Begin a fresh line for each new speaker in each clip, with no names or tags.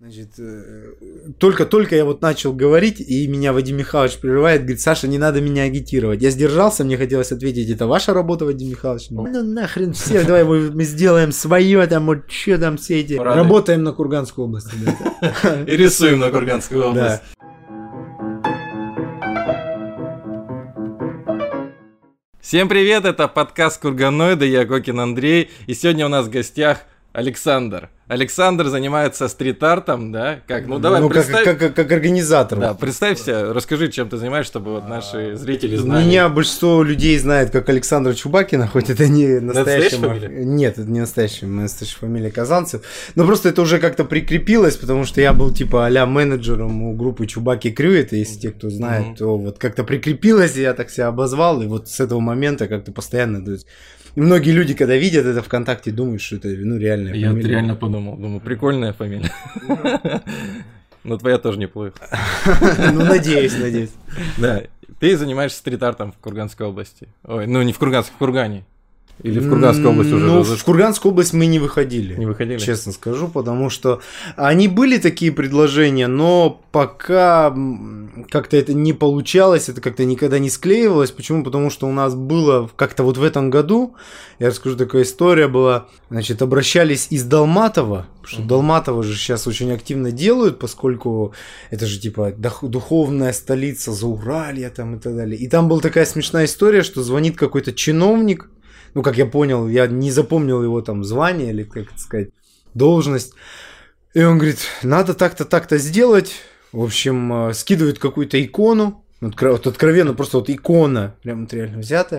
Значит, э, только-только я вот начал говорить, и меня Вадим Михайлович прерывает, говорит, Саша, не надо меня агитировать. Я сдержался, мне хотелось ответить, это ваша работа, Вадим Михайлович? Ну нахрен все, давай мы, мы сделаем свое, там вот что там все эти...
Рады.
Работаем на Курганскую область.
И рисуем на Курганскую область. Всем привет, это подкаст Курганоида, я Кокин Андрей, и сегодня у нас в гостях Александр. Александр занимается стрит-артом, да? Как? Ну давай,
ну, как,
представь...
как, как, как организатор.
Да, представься, расскажи, чем ты занимаешься, чтобы вот наши зрители знали.
Меня большинство людей знает как Александра Чубакина, хоть это не настоящая...
настоящая?
Нет, это не настоящая, моя настоящая фамилия Казанцев. Но просто это уже как-то прикрепилось, потому что я был типа а менеджером у группы Чубаки Крю, это если те, кто знает, то вот как-то прикрепилось, и я так себя обозвал, и вот с этого момента как-то постоянно... то есть, И многие люди, когда видят это ВКонтакте, думают, что это ну, реальная
Я
фамилия.
реально подумал, думаю, прикольная фамилия. Но твоя тоже неплохо.
Ну, надеюсь, надеюсь.
Да, ты занимаешься стрит-артом в Курганской области. Ой, ну не в Курганской, в Кургане. Или в Курганскую область уже
Ну, в Курганскую область мы не выходили.
не выходили?
Честно скажу, потому что они были такие предложения, но пока как-то это не получалось, это как-то никогда не склеивалось. Почему? Потому что у нас было как-то вот в этом году, я расскажу, такая история была, значит, обращались из Долматова, потому что. Долматова же сейчас очень активно делают, поскольку это же типа духовная столица Зауралья там и так далее. И там была такая смешная история, что звонит какой-то чиновник, ну, как я понял, я не запомнил его там звание или, как это сказать, должность. И он говорит, надо так-то, так-то сделать. В общем, э, скидывает какую-то икону. Вот, откровенно, просто вот икона, прям вот реально взятая.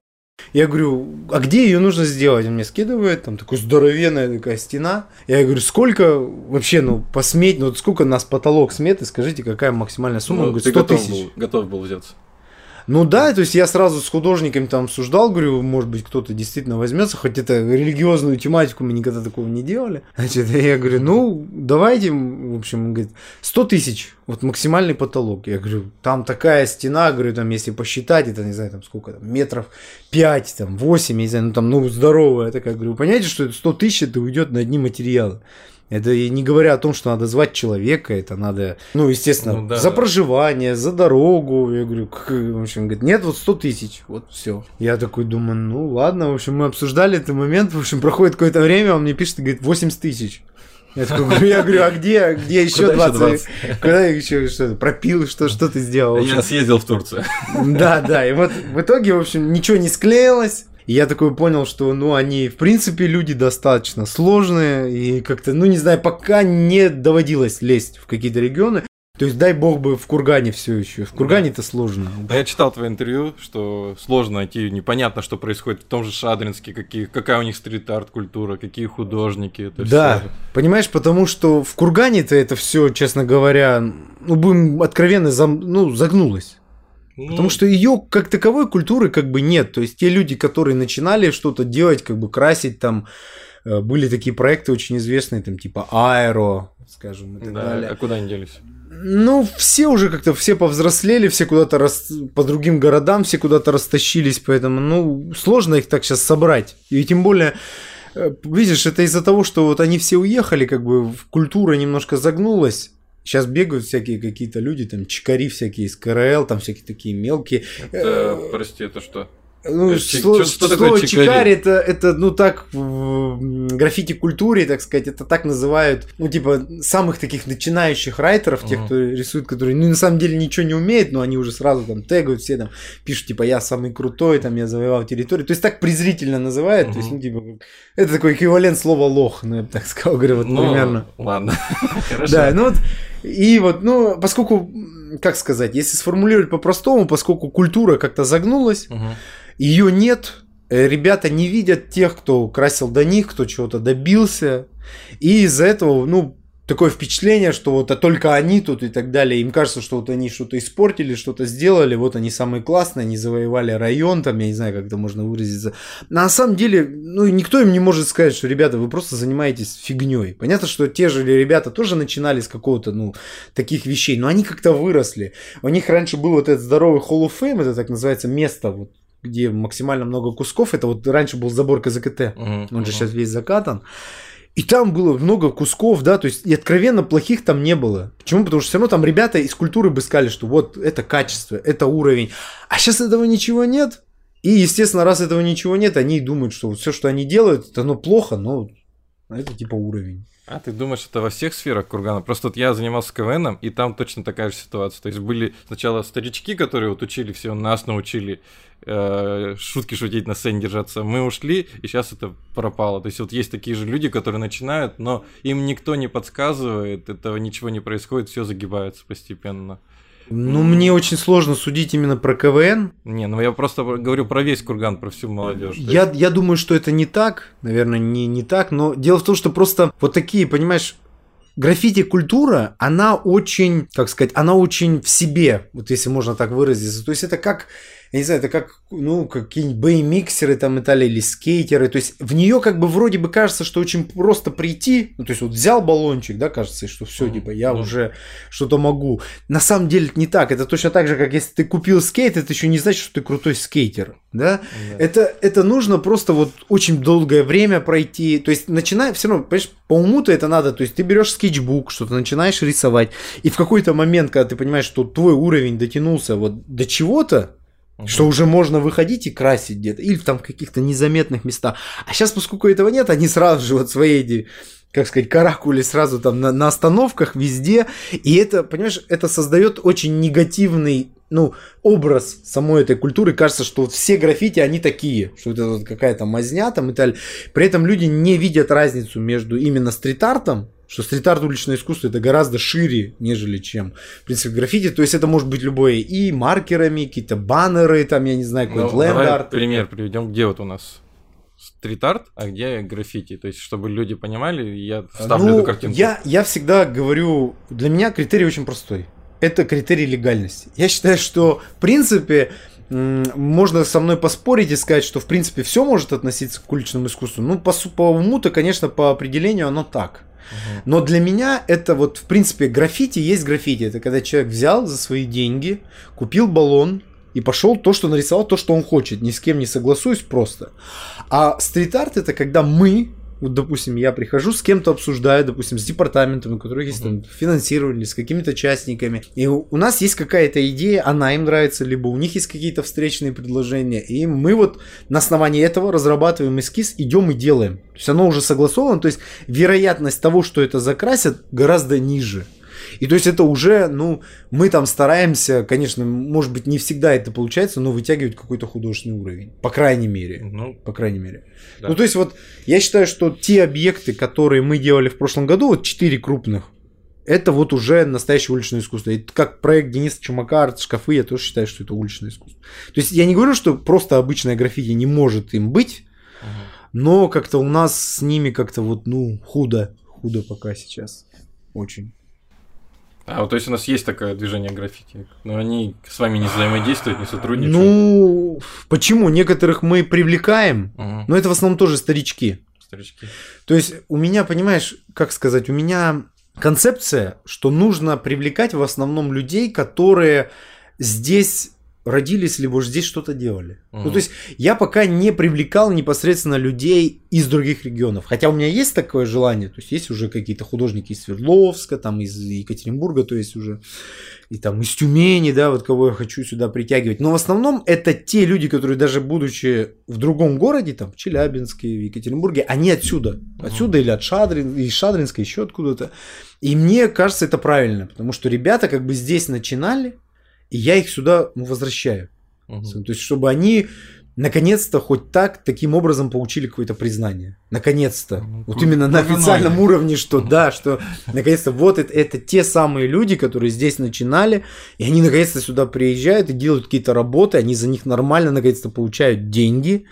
Я говорю, а где ее нужно сделать? Он мне скидывает, там такая здоровенная такая стена. Я говорю, сколько вообще, ну, посметь, ну, вот сколько у нас потолок сметы, скажите, какая максимальная сумма? Он
Ну,
говорит,
ты
100
готов
тысяч.
был, готов был взяться.
Ну да, то есть я сразу с художниками там обсуждал, говорю, может быть, кто-то действительно возьмется, хоть это религиозную тематику мы никогда такого не делали. Значит, я говорю, ну, давайте, в общем, он говорит, 100 тысяч, вот максимальный потолок. Я говорю, там такая стена, говорю, там, если посчитать, это, не знаю, там сколько там, метров 5, там, 8, я не знаю, ну, там, ну, здоровая такая. Говорю, понимаете, что это 100 тысяч, это уйдет на одни материалы. Это и не говоря о том, что надо звать человека, это надо, ну, естественно,
Ну да,
за
да.
проживание, за дорогу. Я говорю, «Как?» в общем, говорит, нет, вот 100 тысяч, вот все. Я такой думаю, ну ладно, в общем, мы обсуждали этот момент, в общем, проходит какое-то время, он мне пишет и говорит, 80 тысяч. Я такой говорю, я говорю, а где, где еще
Куда еще
20? Когда еще что пропил, что, что ты сделал?
Я съездил в Турцию.
да, да, и вот в итоге, в общем, ничего не склеилось. И я такой понял, что, ну, они, в принципе, люди достаточно сложные, и как-то, ну, не знаю, пока не доводилось лезть в какие-то регионы. То есть, дай бог бы в Кургане все еще. В Кургане-то сложно.
Да, я читал твое интервью, что сложно найти, непонятно, что происходит в том же Шадринске, какие, какая у них стрит-арт культура, какие художники. это
Да,
всё.
понимаешь, потому что в Кургане-то это все, честно говоря, ну, будем откровенно, зам- ну, загнулось.
Ну,
Потому что ее как таковой культуры как бы нет. То есть те люди, которые начинали что-то делать, как бы красить там, э, были такие проекты очень известные, там типа Аэро, скажем, и так
да,
далее.
а куда они делись?
Ну, все уже как-то, все повзрослели, все куда-то рас... по другим городам, все куда-то растащились, поэтому, ну, сложно их так сейчас собрать. И тем более, э, видишь, это из-за того, что вот они все уехали, как бы культура немножко загнулась. Сейчас бегают всякие какие-то люди, там, чикари всякие из КРЛ, там всякие такие мелкие.
Это, прости, это что?
Ну,
Э, чи-
сло-
что
слово
чикари?
это, это, ну, так, в граффити-культуре, так сказать, это так называют, ну, типа, самых таких начинающих райтеров, тех,
Мгм.
кто рисует, которые, ну, на самом деле ничего не умеют, но они уже сразу там тегают, все там пишут, типа, я самый крутой, там, я завоевал территорию. То есть так презрительно называют, то есть, ну, типа, это такой эквивалент слова лох, ну, я бы так сказал, говорю, вот
Ну,
примерно.
Ладно.
Да, ну вот, и вот, ну, поскольку, как сказать, если сформулировать по-простому, поскольку культура как-то загнулась,
Мгм.
ее нет. Э, Ребята не видят тех, кто красил до них, кто чего-то добился. И из-за этого, ну, такое впечатление, что вот а только они тут и так далее. Им кажется, что вот они что-то испортили, что-то сделали, вот они самые классные, они завоевали район, там, я не знаю, как это можно выразиться. На самом деле, ну, никто им не может сказать, что, ребята, вы просто занимаетесь фигней. Понятно, что те же ребята тоже начинали с какого-то, ну, таких вещей, но они как-то выросли. У них раньше был вот этот здоровый Hall of Fame, это так называется место, вот, где максимально много кусков. Это вот раньше был забор КЗКТ.
Мгм.
Он же
Мгм.
сейчас весь закатан. И там было много кусков, да, то есть и откровенно плохих там не было. Почему? Потому что все равно там ребята из культуры бы сказали, что вот это качество, это уровень. А сейчас этого ничего нет. И, естественно, раз этого ничего нет, они думают, что вот все, что они делают, это оно плохо, но это типа уровень.
А ты думаешь, это во всех сферах Кургана? Просто вот я занимался КВНом, и там точно такая же ситуация. То есть были сначала старички, которые вот учили все, нас научили э, шутки шутить на сцене держаться. Мы ушли, и сейчас это пропало. То есть вот есть такие же люди, которые начинают, но им никто не подсказывает, этого ничего не происходит, все загибается постепенно.
Ну, мне очень сложно судить именно про КВН.
Не, ну я просто говорю про весь курган, про всю молодежь.
Я, я думаю, что это не так, наверное, не, не так, но дело в том, что просто вот такие, понимаешь, граффити-культура, она очень, как сказать, она очень в себе, вот если можно так выразиться. То есть это как я не знаю, это как, ну, какие-нибудь бэй-миксеры там и далее, или скейтеры, то есть в нее как бы вроде бы кажется, что очень просто прийти, ну, то есть вот взял баллончик, да, кажется, что все, mm типа, я mm уже что-то могу. На самом деле это не так, это точно так же, как если ты купил скейт, это еще не значит, что ты крутой скейтер, да, mm это, это нужно просто вот очень долгое время пройти, то есть начиная, все равно, понимаешь, по уму-то это надо, то есть ты берешь скетчбук, что-то начинаешь рисовать, и в какой-то момент, когда ты понимаешь, что твой уровень дотянулся вот до чего-то, Угу. Что уже можно выходить и красить где-то, или там в каких-то незаметных местах. А сейчас, поскольку этого нет, они сразу же вот свои как сказать, каракули сразу там на, на остановках везде. И это, понимаешь, это создает очень негативный ну, образ самой этой культуры. Кажется, что вот все граффити, они такие, что это вот какая-то мазня там и так далее. При этом люди не видят разницу между именно стрит-артом, что стрит-арт уличное искусство это гораздо шире, нежели чем, в принципе, граффити. То есть это может быть любое и маркерами, какие-то баннеры, там, я не знаю, какой-то ну, ленд-арт.
пример приведем, где вот у нас стрит-арт, а где граффити. То есть, чтобы люди понимали, я ставлю ну, эту картинку.
Я, я всегда говорю, для меня критерий очень простой. Это критерий легальности. Я считаю, что, в принципе, можно со мной поспорить и сказать, что в принципе все может относиться к уличному искусству. Ну, по, по уму-то, конечно, по определению оно так. Но для меня это вот, в принципе, граффити есть граффити. Это когда человек взял за свои деньги, купил баллон, и пошел то, что нарисовал, то, что он хочет, ни с кем не согласуюсь просто. А стрит-арт это когда мы вот, допустим, я прихожу с кем-то обсуждаю, допустим, с департаментом, у которых есть там финансирование, с какими-то частниками, и у, у нас есть какая-то идея, она им нравится, либо у них есть какие-то встречные предложения, и мы вот на основании этого разрабатываем эскиз, идем и делаем. То есть оно уже согласовано, то есть вероятность того, что это закрасят, гораздо ниже. И то есть это уже, ну, мы там стараемся, конечно, может быть, не всегда это получается, но вытягивать какой-то художественный уровень. По крайней мере. Ну, по крайней мере. Да. Ну, то есть вот я считаю, что те объекты, которые мы делали в прошлом году, вот четыре крупных, это вот уже настоящее уличное искусство. И как проект Дениса Чумака, арт-шкафы, я тоже считаю, что это уличное искусство. То есть я не говорю, что просто обычное граффити не может им быть, угу. но как-то у нас с ними как-то вот, ну, худо, худо пока сейчас. Очень.
А, вот, то есть у нас есть такое движение граффити, но они с вами не взаимодействуют, не сотрудничают?
Ну, почему? Некоторых мы привлекаем, угу. но это в основном тоже старички.
Старички.
То есть у меня, понимаешь, как сказать, у меня концепция, что нужно привлекать в основном людей, которые здесь родились, либо уже здесь что-то делали. Угу. Ну, то есть я пока не привлекал непосредственно людей из других регионов. Хотя у меня есть такое желание. То есть есть уже какие-то художники из Свердловска, там из Екатеринбурга, то есть уже и там из Тюмени, да, вот кого я хочу сюда притягивать. Но в основном это те люди, которые даже будучи в другом городе, там в Челябинске, в Екатеринбурге, они отсюда. Отсюда или от Шадрин, из Шадринска, еще откуда-то. И мне кажется, это правильно, потому что ребята как бы здесь начинали, и я их сюда ну, возвращаю. Угу. То есть, чтобы они наконец-то хоть так, таким образом получили какое-то признание. Наконец-то. Ну, вот именно на официальном уровне, что да, что наконец-то вот это, это те самые люди, которые здесь начинали, и они наконец-то сюда приезжают и делают какие-то работы, они за них нормально наконец-то получают деньги.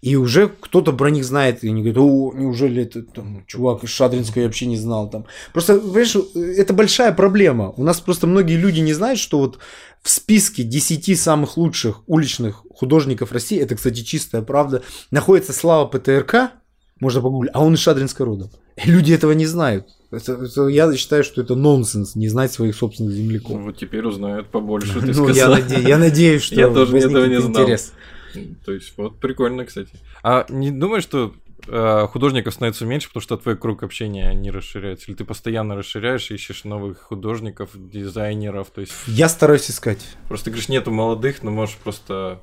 И уже кто-то про них знает, и они говорят, о, неужели это там, чувак из Шадринска я вообще не знал там. Просто, понимаешь, это большая проблема. У нас просто многие люди не знают, что вот в списке 10 самых лучших уличных художников России, это, кстати, чистая правда, находится Слава ПТРК, можно погуглить, а он из Шадринска родом. И люди этого не знают. Это, это, я считаю, что это нонсенс, не знать своих собственных земляков. Ну,
вот теперь узнают побольше, ты
ну, я, наде- я надеюсь, что
я тоже этого не знал. интерес. То есть, вот прикольно, кстати. А не думаешь, что художников становится меньше, потому что твой круг общения не расширяется? Или ты постоянно расширяешь, ищешь новых художников, дизайнеров? То есть...
Я стараюсь искать.
Просто ты говоришь, нету молодых, но можешь просто...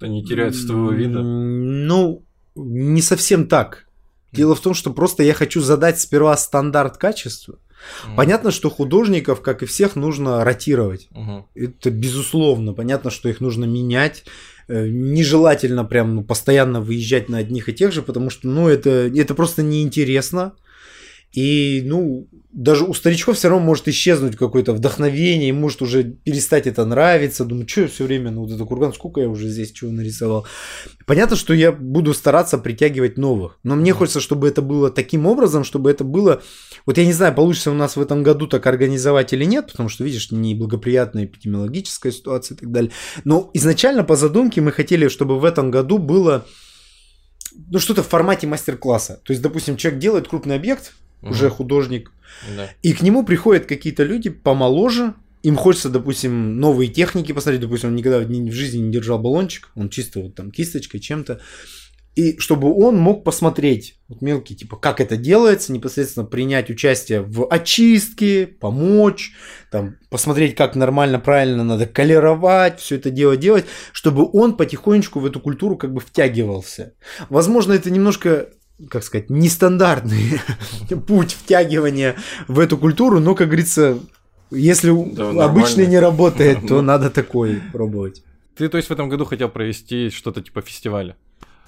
Они теряются с твоего вида.
Ну, не совсем так. Дело в том, что просто я хочу задать сперва стандарт качества. Mm. Понятно, что художников, как и всех, нужно ротировать.
Мгм.
Это безусловно. Понятно, что их нужно менять. Э, Нежелательно прям ну, постоянно выезжать на одних и тех же, потому что ну, это, это просто неинтересно. И, ну, даже у старичков все равно может исчезнуть какое-то вдохновение, им может уже перестать это нравиться. Думаю, что я все время, ну, вот это курган, сколько я уже здесь чего нарисовал. Понятно, что я буду стараться притягивать новых, но мне хочется, чтобы это было таким образом, чтобы это было... Вот я не знаю, получится у нас в этом году так организовать или нет, потому что, видишь, неблагоприятная эпидемиологическая ситуация и так далее. Но изначально по задумке мы хотели, чтобы в этом году было ну, что-то в формате мастер-класса. То есть, допустим, человек делает крупный объект,
Мгм.
уже художник,
Да.
и к нему приходят какие-то люди помоложе, им хочется, допустим, новые техники посмотреть, допустим, он никогда в ни- в жизни не держал баллончик, он чисто вот там кисточкой, чем-то, и чтобы он мог посмотреть вот мелкие, типа, как это делается, непосредственно принять участие в очистке, помочь, там, посмотреть, как нормально, правильно надо колеровать, все это дело делать, чтобы он потихонечку в эту культуру как бы втягивался. Возможно, это немножко как сказать, нестандартный путь втягивания в эту культуру, но, как говорится, если
Да,
обычный не работает, то надо такой пробовать.
Ты, то есть, в этом году хотел провести что-то типа фестиваля?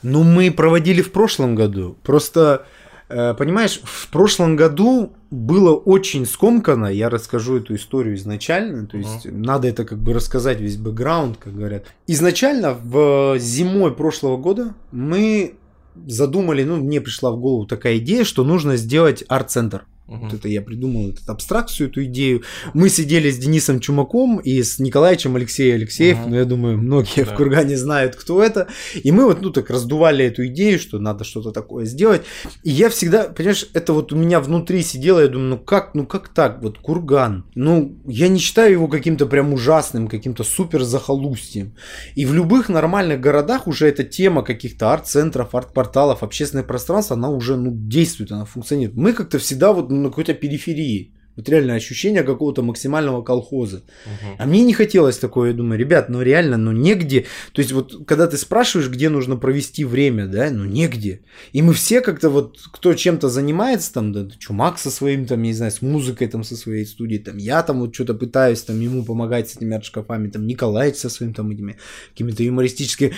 Ну, мы проводили в прошлом году. Просто, э, понимаешь, в прошлом году было очень скомкано. Я расскажу эту историю изначально. То есть, надо это как бы рассказать весь бэкграунд, как говорят. Изначально, в зимой прошлого года мы задумали, ну, мне пришла в голову такая идея, что нужно сделать арт-центр.
Мгм.
Вот это я придумал эту абстракцию, эту идею. Мы сидели с Денисом Чумаком и с Николаевичем Алексеем Алексеев.
Мгм.
Ну, я думаю, многие
Да.
в Кургане знают, кто это. И мы вот, ну, так раздували эту идею, что надо что-то такое сделать. И я всегда, понимаешь, это вот у меня внутри сидело, я думаю, ну как, ну как так, вот Курган. Ну, я не считаю его каким-то прям ужасным, каким-то супер захолустьем. И в любых нормальных городах уже эта тема каких-то арт-центров, арт-порталов, общественное пространство, она уже ну, действует, она функционирует. Мы как-то всегда вот на какой-то периферии. Вот реально ощущение какого-то максимального колхоза.
Мгм.
А мне не хотелось такое, я думаю, ребят, ну реально, ну негде. То есть вот когда ты спрашиваешь, где нужно провести время, да, ну негде. И мы все как-то вот, кто чем-то занимается, там, да, Чумак со своим, там, я не знаю, с музыкой, там, со своей студией, там, я там вот что-то пытаюсь, там, ему помогать с этими арт-шкафами, там, Николаевич со своим, там, этими какими-то юмористическими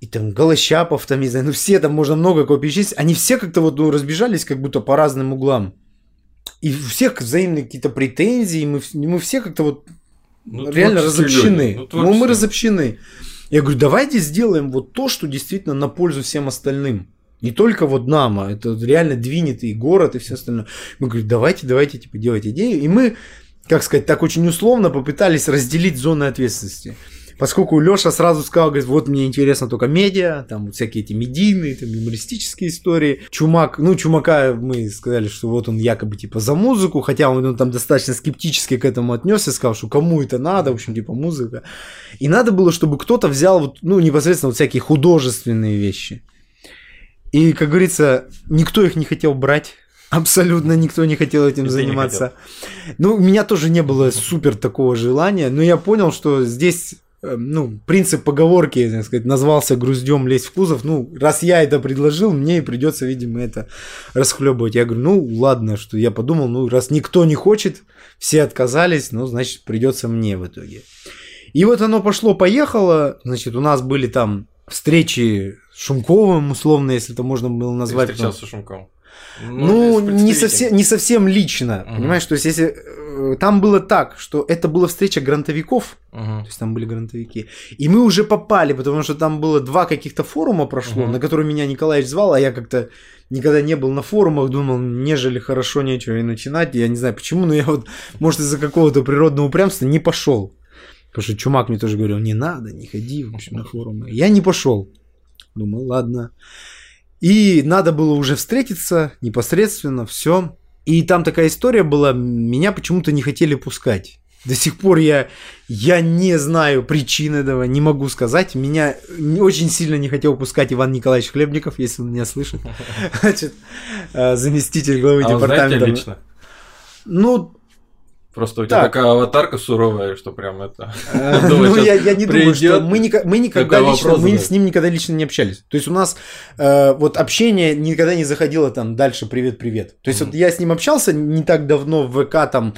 и там Голощапов, там, не знаю, ну все там можно много кого перечислить, они все как-то вот ну, разбежались как будто по разным углам. И у всех взаимные какие-то претензии, мы, вс- мы все как-то вот
Ну,
реально разобщены.
люди. Ну,
Ну, мы разобщены. Я говорю, давайте сделаем вот то, что действительно на пользу всем остальным. Не только вот нам, а это реально двинет и город, и все остальное. Мы говорим, давайте, давайте, типа, делать идею. И мы, как сказать, так очень условно попытались разделить зоны ответственности. Поскольку Леша сразу сказал, говорит, вот мне интересно только медиа, там вот всякие эти медийные, там юмористические истории. Чумак, ну, Чумака мы сказали, что вот он якобы типа за музыку, хотя он, он там достаточно скептически к этому отнесся, сказал, что кому это надо, в общем, типа музыка. И надо было, чтобы кто-то взял вот, ну, непосредственно вот всякие художественные вещи. И, как говорится, никто их не хотел брать. Абсолютно никто не хотел этим
ты
заниматься. Ну, у меня тоже не было супер такого желания, но я понял, что здесь ну, принцип поговорки, так сказать, назвался груздем лезть в кузов. Ну, раз я это предложил, мне и придется, видимо, это расхлебывать. Я говорю, ну, ладно, что я подумал, ну, раз никто не хочет, все отказались, ну, значит, придется мне в итоге. И вот оно пошло-поехало, значит, у нас были там встречи с Шумковым, условно, если это можно было
Ты
назвать.
встречался с Шумком?
Ну,
с
не совсем, не совсем лично,
Мгм.
понимаешь, то есть если э, там было так, что это была встреча грантовиков,
Мгм.
то есть там были грантовики, и мы уже попали, потому что там было два каких-то форума прошло,
Мгм.
на которые меня Николаевич звал, а я как-то никогда не был на форумах, думал, нежели хорошо нечего и начинать, я не знаю почему, но я вот, может, из-за какого-то природного упрямства не пошел. Потому что Чумак мне тоже говорил, не надо, не ходи, в общем, на форумы. Я не пошел. Думаю, ладно. И надо было уже встретиться непосредственно, все. И там такая история была, меня почему-то не хотели пускать. До сих пор я, я не знаю причин этого, не могу сказать. Меня очень сильно не хотел пускать Иван Николаевич Хлебников, если он меня слышит. Значит, э, заместитель главы
А
департамента. Ну,
Просто у тебя
Так.
такая аватарка суровая, что прям это...
Э, Ну, я, не думаю, что мы, никогда лично, мы с ним никогда лично не общались. То есть у нас э, вот общение никогда не заходило там дальше привет-привет. То есть вот я с ним общался не так давно в ВК, там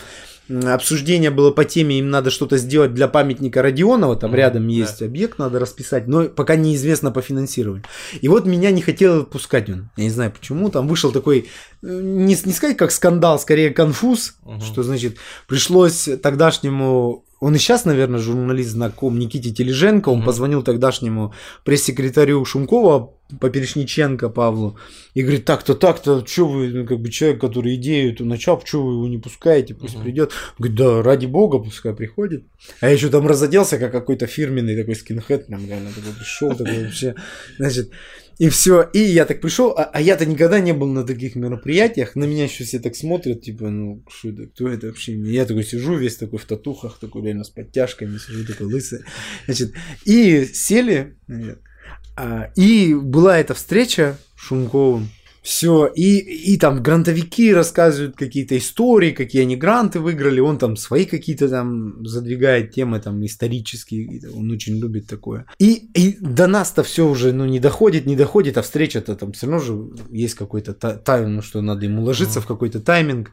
обсуждение было по теме, им надо что-то сделать для памятника Родионова, там
Мгм,
рядом
да.
есть объект, надо расписать, но пока неизвестно по финансированию. И вот меня не хотел отпускать он. Я не знаю почему, там вышел такой, не, не сказать как скандал, скорее конфуз,
Мгм.
что значит пришлось тогдашнему он и сейчас, наверное, журналист знаком Никите Тележенко. Он
Мгм.
позвонил тогдашнему пресс-секретарю Шумкова, Поперечниченко Павлу, и говорит, так-то, так-то, что вы, ну, как бы человек, который идею эту начал, что вы его не пускаете, пусть
Мгм.
придет. Говорит, да, ради бога, пускай приходит. А я еще там разоделся, как какой-то фирменный такой скинхед, прям реально такой пришел, такой вообще, значит, и все. И я так пришел, а, а я-то никогда не был на таких мероприятиях. На меня еще все так смотрят, типа, ну, что это, кто это вообще? Я такой сижу весь такой в татухах, такой реально с подтяжками, сижу такой лысый. Значит, и сели, а, и была эта встреча Шумковым. Все, и, и там грантовики рассказывают какие-то истории, какие они гранты выиграли, он там свои какие-то там задвигает темы там исторические, он очень любит такое. И, и до нас-то все уже, ну, не доходит, не доходит, а встреча-то там все равно же есть какой-то та- тайм, ну, что надо ему ложиться
Мгм.
в какой-то тайминг.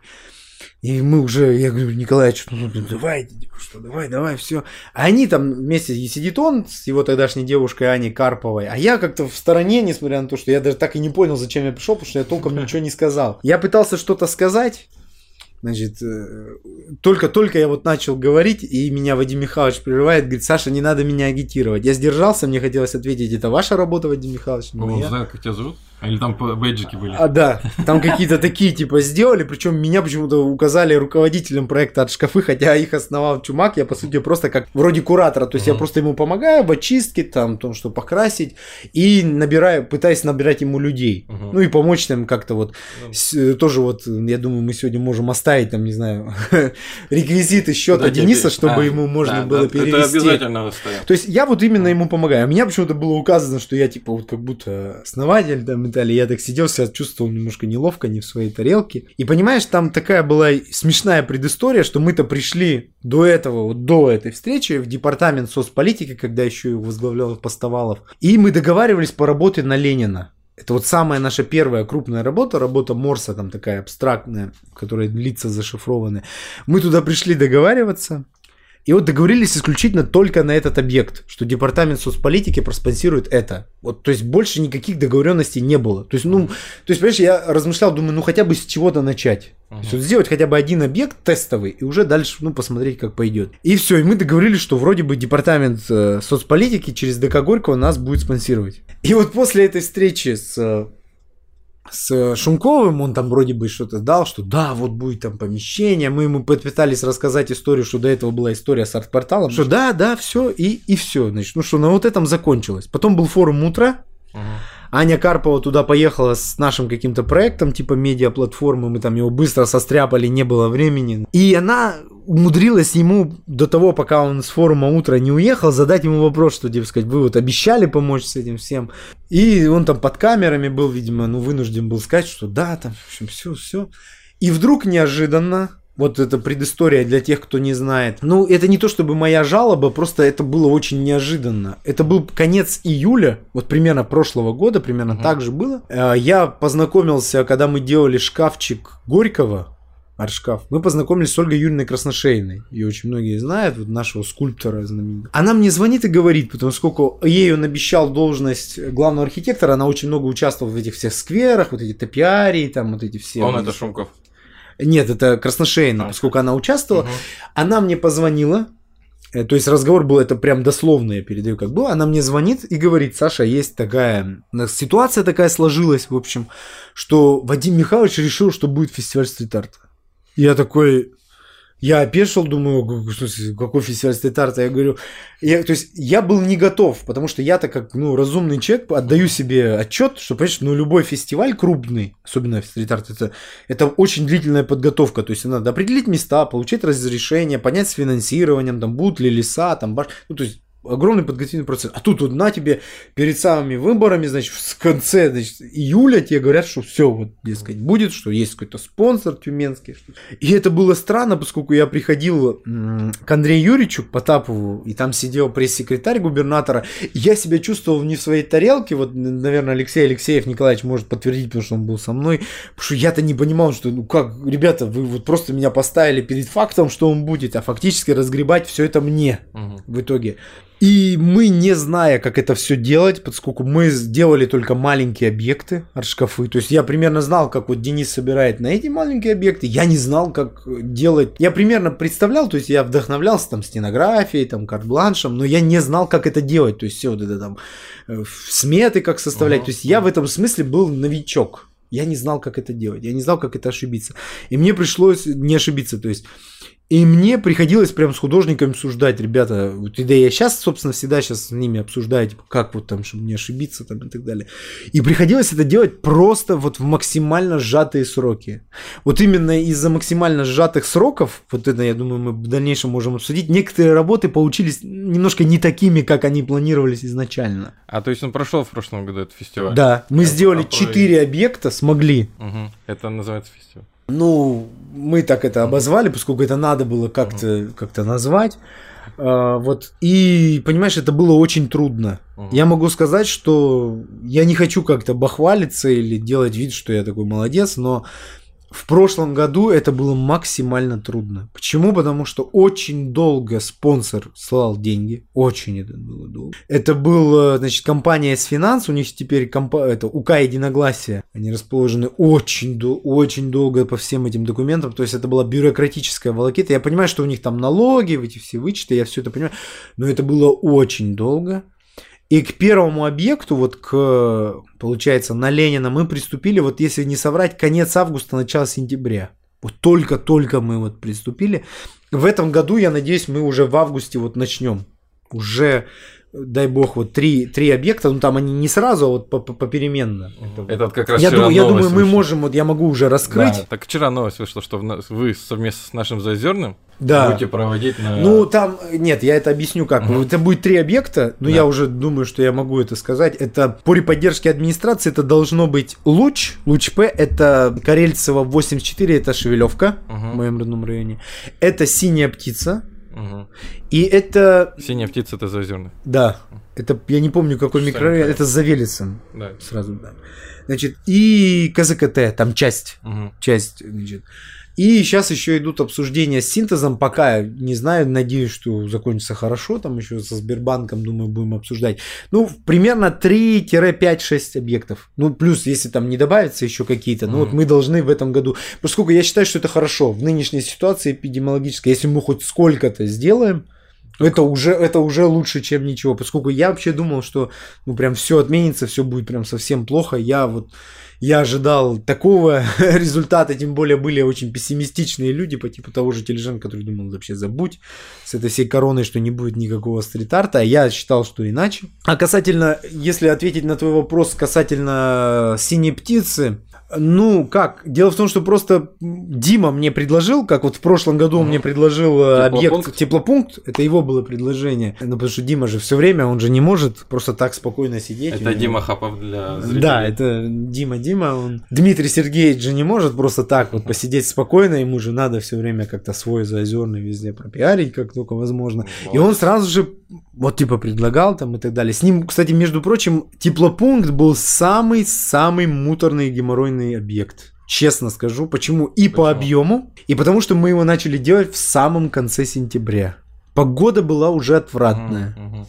И мы уже, я говорю, Николай, что, ну, блин, давай, типа, что, давай, давай, все. А они там вместе, и сидит он с его тогдашней девушкой Аней Карповой, а я как-то в стороне, несмотря на то, что я даже так и не понял, зачем я пришел, потому что я толком ничего не сказал. Я пытался что-то сказать, Значит, э, только-только я вот начал говорить, и меня Вадим Михайлович прерывает, говорит, Саша, не надо меня агитировать. Я сдержался, мне хотелось ответить, это ваша работа, Вадим Михайлович, не
Он знает, как тебя зовут? Или там бейджики были?
А, да, там какие-то такие типа сделали, причем меня почему-то указали руководителем проекта от шкафы, хотя их основал Чумак, я по сути просто как вроде куратора, то есть я
Мгм.
просто ему помогаю в очистке, там, том, что покрасить, и набираю, пытаюсь набирать ему людей,
Мгм.
ну и помочь там как-то вот, с- э, тоже вот, я думаю, мы сегодня можем оставить там, не знаю, реквизиты счета
тебе-
Дениса, чтобы
А,
ему можно
да,
было
да,
перевести.
Это обязательно оставим.
То есть я вот именно ему помогаю. А меня почему-то было указано, что я типа вот как будто основатель там и далее. Я так сидел, себя чувствовал немножко неловко, не в своей тарелке. И понимаешь, там такая была смешная предыстория, что мы-то пришли до этого, вот до этой встречи в департамент соцполитики, когда еще его возглавлял Постовалов. И мы договаривались по работе на Ленина. Это вот самая наша первая крупная работа, работа Морса, там такая абстрактная, которая длится зашифрованная. Мы туда пришли договариваться, и вот договорились исключительно только на этот объект, что департамент соцполитики проспонсирует это. Вот, то есть больше никаких договоренностей не было. То есть, ну, то есть, понимаешь, я размышлял, думаю, ну хотя бы с чего-то начать. То есть, вот сделать хотя бы один объект тестовый и уже дальше, ну, посмотреть, как пойдет. И все, и мы договорились, что вроде бы департамент э, соцполитики через ДК Горького нас будет спонсировать. И вот после этой встречи с э, с Шумковым, он там вроде бы что-то дал, что да, вот будет там помещение, мы ему пытались рассказать историю, что до этого была история с арт-порталом, что да, да, все, и, и все, значит, ну что, на вот этом закончилось. Потом был форум утра,
Мгм.
Аня Карпова туда поехала с нашим каким-то проектом, типа медиаплатформы, мы там его быстро состряпали, не было времени. И она умудрилась ему до того, пока он с форума утра не уехал, задать ему вопрос, что, типа, сказать, вы вот обещали помочь с этим всем. И он там под камерами был, видимо, ну, вынужден был сказать, что да, там, в общем, все, все. И вдруг неожиданно, вот эта предыстория для тех, кто не знает. Ну, это не то чтобы моя жалоба, просто это было очень неожиданно. Это был конец июля, вот примерно прошлого года, примерно
Мгм.
так же было. Э, Я познакомился, когда мы делали шкафчик Горького, арт-шкаф, мы познакомились с Ольгой Юрьевной Красношейной. Ее очень многие знают, вот нашего скульптора знаменитого. Она мне звонит и говорит, потому сколько ей он обещал должность главного архитектора, она очень много участвовала в этих всех скверах, вот эти топиарии, там вот эти все.
Он это Шумков.
Нет, это Красношейна,
А.
поскольку она участвовала.
Мгм.
Она мне позвонила, э, то есть разговор был это прям дословно, я передаю как было. Она мне звонит и говорит, Саша, есть такая э, ситуация такая сложилась, в общем, что Вадим Михайлович решил, что будет фестиваль стрит-арта. Я такой, Я опешил, думаю, в смысле, какой фестиваль стрит-арта? Я говорю, я, то есть я был не готов, потому что я-то как ну, разумный человек отдаю себе отчет, что, понимаешь, ну любой фестиваль крупный, особенно стрит-арт, это, это очень длительная подготовка, то есть надо определить места, получить разрешение, понять с финансированием, там будут ли леса, там баш... ну то есть огромный подготовительный процесс. А тут вот на тебе перед самыми выборами, значит, в конце значит, июля тебе говорят, что все, вот, дескать, будет, что есть какой-то спонсор тюменский. И это было странно, поскольку я приходил к Андрею Юрьевичу Потапову, и там сидел пресс-секретарь губернатора, и я себя чувствовал не в своей тарелке, вот, наверное, Алексей Алексеев Николаевич может подтвердить, потому что он был со мной, потому что я-то не понимал, что, ну как, ребята, вы вот просто меня поставили перед фактом, что он будет, а фактически разгребать все это мне угу. в итоге. И мы, не зная, как это все делать, поскольку мы сделали только маленькие объекты, арт-шкафы, то есть я примерно знал, как вот Денис собирает на эти маленькие объекты, я не знал, как делать. Я примерно представлял, то есть я вдохновлялся там стенографией, там карт-бланшем, но я не знал, как это делать, то есть все вот это там э, сметы как составлять, uh-huh. то есть я в этом смысле был новичок. Я не знал, как это делать, я не знал, как это ошибиться. И мне пришлось не ошибиться, то есть и мне приходилось прям с художниками обсуждать, ребята, вот, и да я сейчас, собственно, всегда сейчас с ними обсуждаю, типа, как вот там, чтобы не ошибиться там и так далее. И приходилось это делать просто вот в максимально сжатые сроки. Вот именно из-за максимально сжатых сроков, вот это, я думаю, мы в дальнейшем можем обсудить, некоторые работы получились немножко не такими, как они планировались изначально.
А то есть он прошел в прошлом году этот фестиваль?
Да, мы это сделали четыре объекта, смогли.
Угу. Это называется фестиваль.
Ну, мы так это обозвали, поскольку это надо было как-то как назвать. А, вот. И, понимаешь, это было очень трудно. Uh-huh. Я могу сказать, что я не хочу как-то бахвалиться или делать вид, что я такой молодец, но в прошлом году это было максимально трудно. Почему? Потому что очень долго спонсор слал деньги. Очень это было долго. Это была, значит, компания S-Finance, у них теперь компа- это УК Единогласия. Они расположены очень, до- очень долго по всем этим документам. То есть это была бюрократическая волокита. Я понимаю, что у них там налоги, эти все вычеты, я все это понимаю. Но это было очень долго. И к первому объекту, вот к, получается, на Ленина мы приступили, вот если не соврать, конец августа, начало сентября. Вот только-только мы вот приступили. В этом году, я надеюсь, мы уже в августе вот начнем. Уже дай бог, вот три, три объекта, ну там они не сразу, а вот попеременно.
Это вот как раз
я думаю, я думаю, мы можем, вот я могу уже раскрыть. Да,
так вчера новость вышла, что вы совместно с нашим Зазерным
да.
будете проводить на...
Ну там, нет, я это объясню как. Угу. Это будет три объекта, но да. я уже думаю, что я могу это сказать. Это по поддержке администрации это должно быть Луч, Луч П, это Карельцево 84, это Шевелевка угу. в моем родном районе. Это Синяя птица, Угу. И это...
Синяя птица это Заозерный.
Да. Это, я не помню, какой микрорайон. Это за Велесом. Да. Сразу, да. Значит, и КЗКТ, там часть. Угу. Часть, значит. И сейчас еще идут обсуждения с синтезом, пока не знаю, надеюсь, что закончится хорошо, там еще со Сбербанком, думаю, будем обсуждать. Ну, примерно 3-5-6 объектов. Ну, плюс, если там не добавится еще какие-то, ну, mm. вот мы должны в этом году, поскольку я считаю, что это хорошо в нынешней ситуации эпидемиологической, если мы хоть сколько-то сделаем, это уже, это уже лучше, чем ничего. Поскольку я вообще думал, что ну прям все отменится, все будет прям совсем плохо. Я вот я ожидал такого результата, тем более были очень пессимистичные люди по типу того же Тележен, который думал, вообще забудь с этой всей короной, что не будет никакого стрит-арта, а я считал, что иначе. А касательно, если ответить на твой вопрос касательно синей птицы, ну, как? Дело в том, что просто Дима мне предложил, как вот в прошлом году он мне предложил э, теплопункт. объект теплопункт, это его было предложение. Ну, потому что Дима же все время, он же не может просто так спокойно сидеть.
Это Дима Хапов для
зрителей. Да, это Дима Дима. Он... Дмитрий Сергеевич же не может просто так вот посидеть спокойно, ему же надо все время как-то свой заозерный везде пропиарить, как только возможно. Вот. И он сразу же вот типа предлагал там и так далее. С ним, кстати, между прочим, теплопункт был самый-самый муторный геморройный объект. Честно скажу, почему? И почему? по объему, и потому что мы его начали делать в самом конце сентября. Погода была уже отвратная. Uh-huh, uh-huh.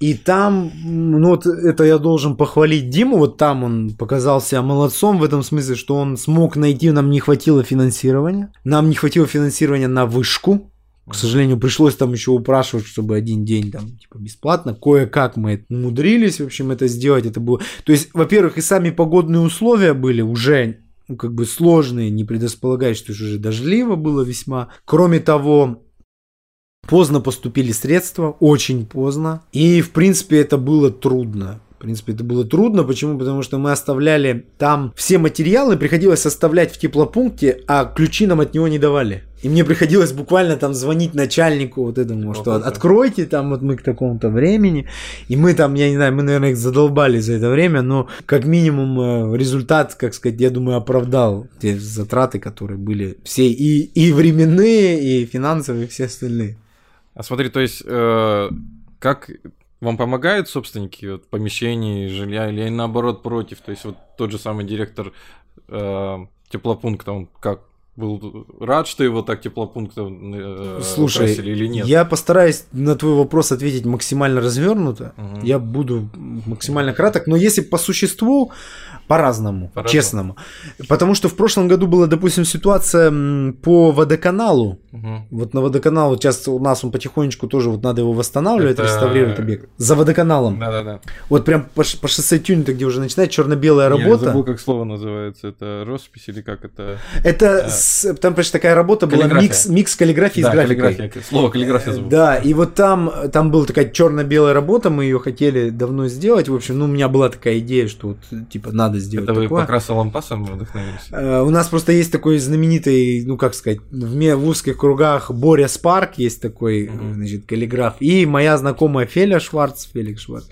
И там, ну вот это я должен похвалить Диму, вот там он показался молодцом в этом смысле, что он смог найти, нам не хватило финансирования, нам не хватило финансирования на вышку, к сожалению, пришлось там еще упрашивать, чтобы один день там типа бесплатно. Кое-как мы умудрились, в общем, это сделать. Это было... То есть, во-первых, и сами погодные условия были уже ну, как бы сложные, не предрасполагающие, что уже дождливо было весьма. Кроме того, поздно поступили средства, очень поздно. И, в принципе, это было трудно. В принципе, это было трудно. Почему? Потому что мы оставляли там все материалы, приходилось оставлять в теплопункте, а ключи нам от него не давали. И мне приходилось буквально там звонить начальнику вот этому, что откройте там вот мы к такому-то времени. И мы там, я не знаю, мы, наверное, их задолбали за это время, но как минимум э, результат, как сказать, я думаю, оправдал те затраты, которые были все и, и временные, и финансовые, и все остальные.
А смотри, то есть, э, как вам помогают собственники вот, помещений, жилья, или наоборот против? То есть вот тот же самый директор э, теплопункта, он как был рад, что его так теплопунктом
э, Слушай, или нет? Я постараюсь на твой вопрос ответить максимально развернуто. Угу. Я буду максимально краток, но если по существу, по-разному, по честному. Потому что в прошлом году была, допустим, ситуация по водоканалу. Угу. Вот на водоканал сейчас у нас он потихонечку тоже вот надо его восстанавливать, Это... реставрировать объект. За водоканалом.
Да-да-да.
Вот прям по, по шоссе Тюнинга, где уже начинает черно-белая работа. Я
забыл, как слово называется. Это роспись или как это?
Это а... с, там, почти такая работа была микс, микс каллиграфии да, с графикой.
Каллиграфия. Слово каллиграфия забыл.
Да, и вот там, там была такая черно-белая работа, мы ее хотели давно сделать. В общем, ну, у меня была такая идея, что вот, типа, надо сделать
Это
такое.
вы по красовым пасам вдохновились?
Uh, у нас просто есть такой знаменитый, ну, как сказать, в, в узких кругах Боря Спарк есть такой, mm-hmm. значит, каллиграф. И моя знакомая Феля Шварц, Феликс Шварц.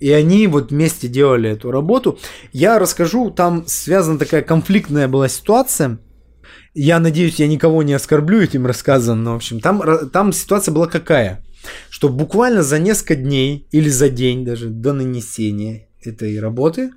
И они вот вместе делали эту работу. Я расскажу, там связана такая конфликтная была ситуация. Я надеюсь, я никого не оскорблю этим рассказом, но, в общем, там, там ситуация была какая? Что буквально за несколько дней или за день даже до нанесения этой работы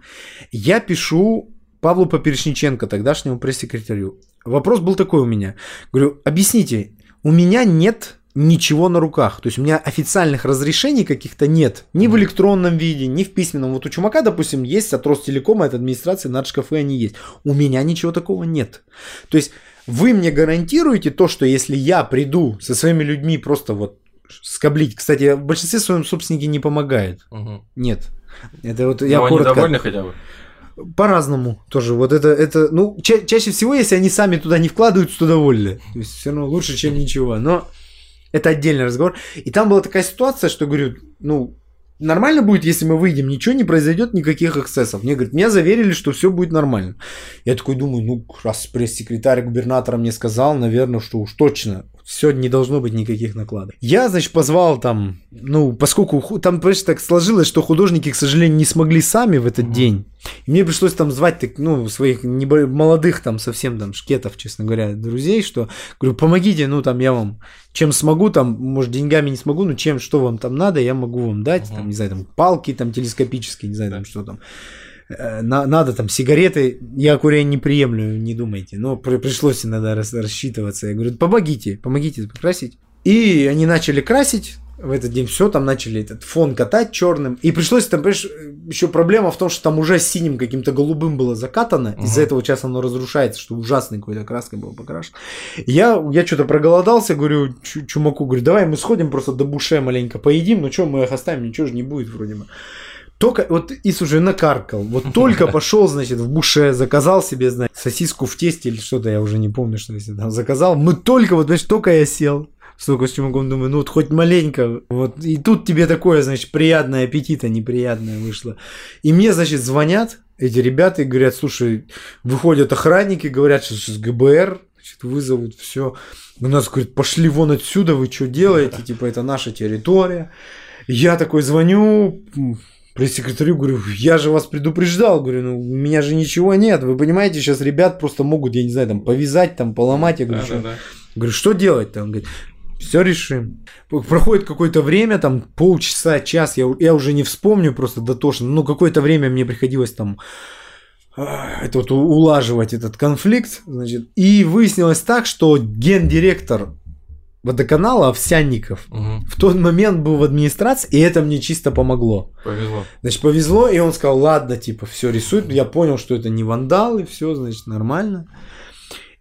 я пишу Павлу Поперечниченко, тогдашнему пресс-секретарю. Вопрос был такой у меня. Говорю, объясните, у меня нет ничего на руках. То есть у меня официальных разрешений каких-то нет. Ни в электронном виде, ни в письменном. Вот у Чумака, допустим, есть от Ростелекома, от администрации, над шкафы они есть. У меня ничего такого нет. То есть вы мне гарантируете то, что если я приду со своими людьми просто вот скоблить. Кстати, в большинстве своем собственники не помогают. Угу. Нет. Это вот я
Но коротко... они довольны хотя бы?
По-разному тоже. Вот это, это ну, ча- чаще всего, если они сами туда не вкладываются, то довольны. То есть все равно лучше, чем ничего. Но это отдельный разговор. И там была такая ситуация, что говорю, ну, нормально будет, если мы выйдем, ничего не произойдет, никаких эксцессов. Мне говорят, меня заверили, что все будет нормально. Я такой думаю, ну, раз пресс-секретарь губернатора мне сказал, наверное, что уж точно все, не должно быть никаких накладок. Я, значит, позвал там, ну, поскольку там, понимаешь, так сложилось, что художники, к сожалению, не смогли сами в этот день. И мне пришлось там звать, так, ну, своих небо- молодых там совсем там шкетов, честно говоря, друзей, что, говорю, помогите, ну, там, я вам чем смогу, там, может, деньгами не смогу, но чем, что вам там надо, я могу вам дать, mm-hmm. там, не знаю, там, палки там телескопические, не знаю, там, что там. Э, на, надо там сигареты, я курение не приемлю, не думайте, но при, пришлось иногда рас, рассчитываться. Я говорю, помогите, помогите покрасить. И они начали красить, в этот день все, там начали этот фон катать черным. И пришлось там, понимаешь, еще проблема в том, что там уже синим каким-то голубым было закатано. Uh-huh. Из-за этого сейчас оно разрушается, что ужасной какой-то краской было покрашено. Я, я что-то проголодался, говорю, чумаку, говорю, давай мы сходим просто до буше маленько поедим, ну что, мы их оставим, ничего же не будет вроде бы. Только вот Ис уже накаркал. Вот только пошел, значит, в буше, заказал себе, значит, сосиску в тесте или что-то, я уже не помню, что я там заказал. Мы только, вот, знаешь, только я сел с костюмом, думаю, ну вот хоть маленько, вот, и тут тебе такое, значит, приятное аппетита неприятное вышло. И мне, значит, звонят эти ребята и говорят, слушай, выходят охранники, говорят, что с ГБР, значит, вызовут, все. У нас, говорит, пошли вон отсюда, вы что делаете, типа, это наша территория. Я такой звоню, пресс-секретарю говорю, я же вас предупреждал, говорю, ну, у меня же ничего нет, вы понимаете, сейчас ребят просто могут, я не знаю, там, повязать, там, поломать, я говорю, да, что? Да, да. говорю, что делать там, говорит, все решим. Проходит какое-то время, там полчаса, час, я, я уже не вспомню просто дотошно, но какое-то время мне приходилось там а, это вот улаживать этот конфликт, значит, и выяснилось так, что гендиректор водоканала Овсянников угу. в тот момент был в администрации, и это мне чисто помогло.
Повезло.
Значит, повезло, и он сказал, ладно, типа, все рисует. Я понял, что это не вандал, и все, значит, нормально.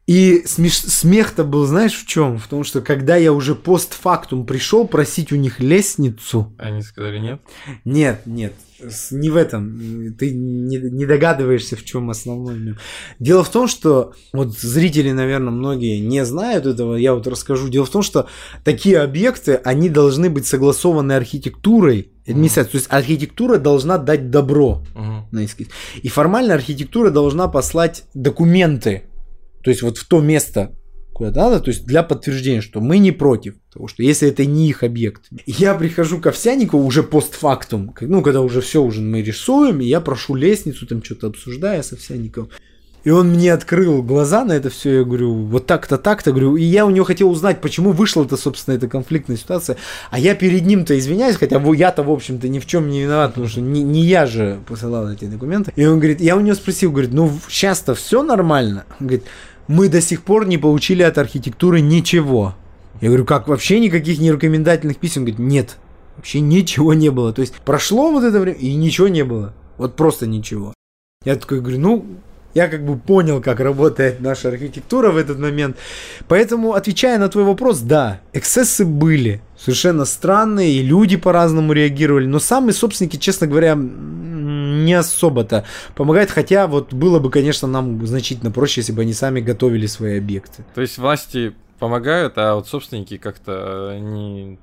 И смеш... смех-то был, знаешь, в чем? В том, что когда я уже постфактум пришел просить у них лестницу.
Они сказали нет?
Нет, нет. Не в этом. Ты не, не догадываешься, в чем основной. Дело в том, что вот зрители, наверное, многие не знают этого. Я вот расскажу. Дело в том, что такие объекты, они должны быть согласованы архитектурой администрации. Mm. То есть архитектура должна дать добро mm. на эскиз. И формально архитектура должна послать документы то есть вот в то место, куда надо, то есть для подтверждения, что мы не против того, что если это не их объект. Я прихожу к Овсяникову уже постфактум, ну, когда уже все уже мы рисуем, и я прошу лестницу, там что-то обсуждая с Овсяниковым. И он мне открыл глаза на это все, я говорю, вот так-то, так-то, говорю, и я у него хотел узнать, почему вышла это, собственно, эта конфликтная ситуация, а я перед ним-то извиняюсь, хотя я-то, в общем-то, ни в чем не виноват, потому что не, не я же посылал эти документы. И он говорит, я у него спросил, говорит, ну, сейчас-то все нормально? Он говорит, мы до сих пор не получили от архитектуры ничего. Я говорю, как вообще никаких нерекомендательных писем? Он говорит, нет, вообще ничего не было. То есть прошло вот это время и ничего не было. Вот просто ничего. Я такой говорю, ну, я как бы понял, как работает наша архитектура в этот момент. Поэтому, отвечая на твой вопрос, да, эксцессы были. Совершенно странные, и люди по-разному реагировали. Но самые собственники, честно говоря, не особо-то помогает, хотя вот было бы, конечно, нам значительно проще, если бы они сами готовили свои объекты.
То есть власти помогают, а вот собственники как-то не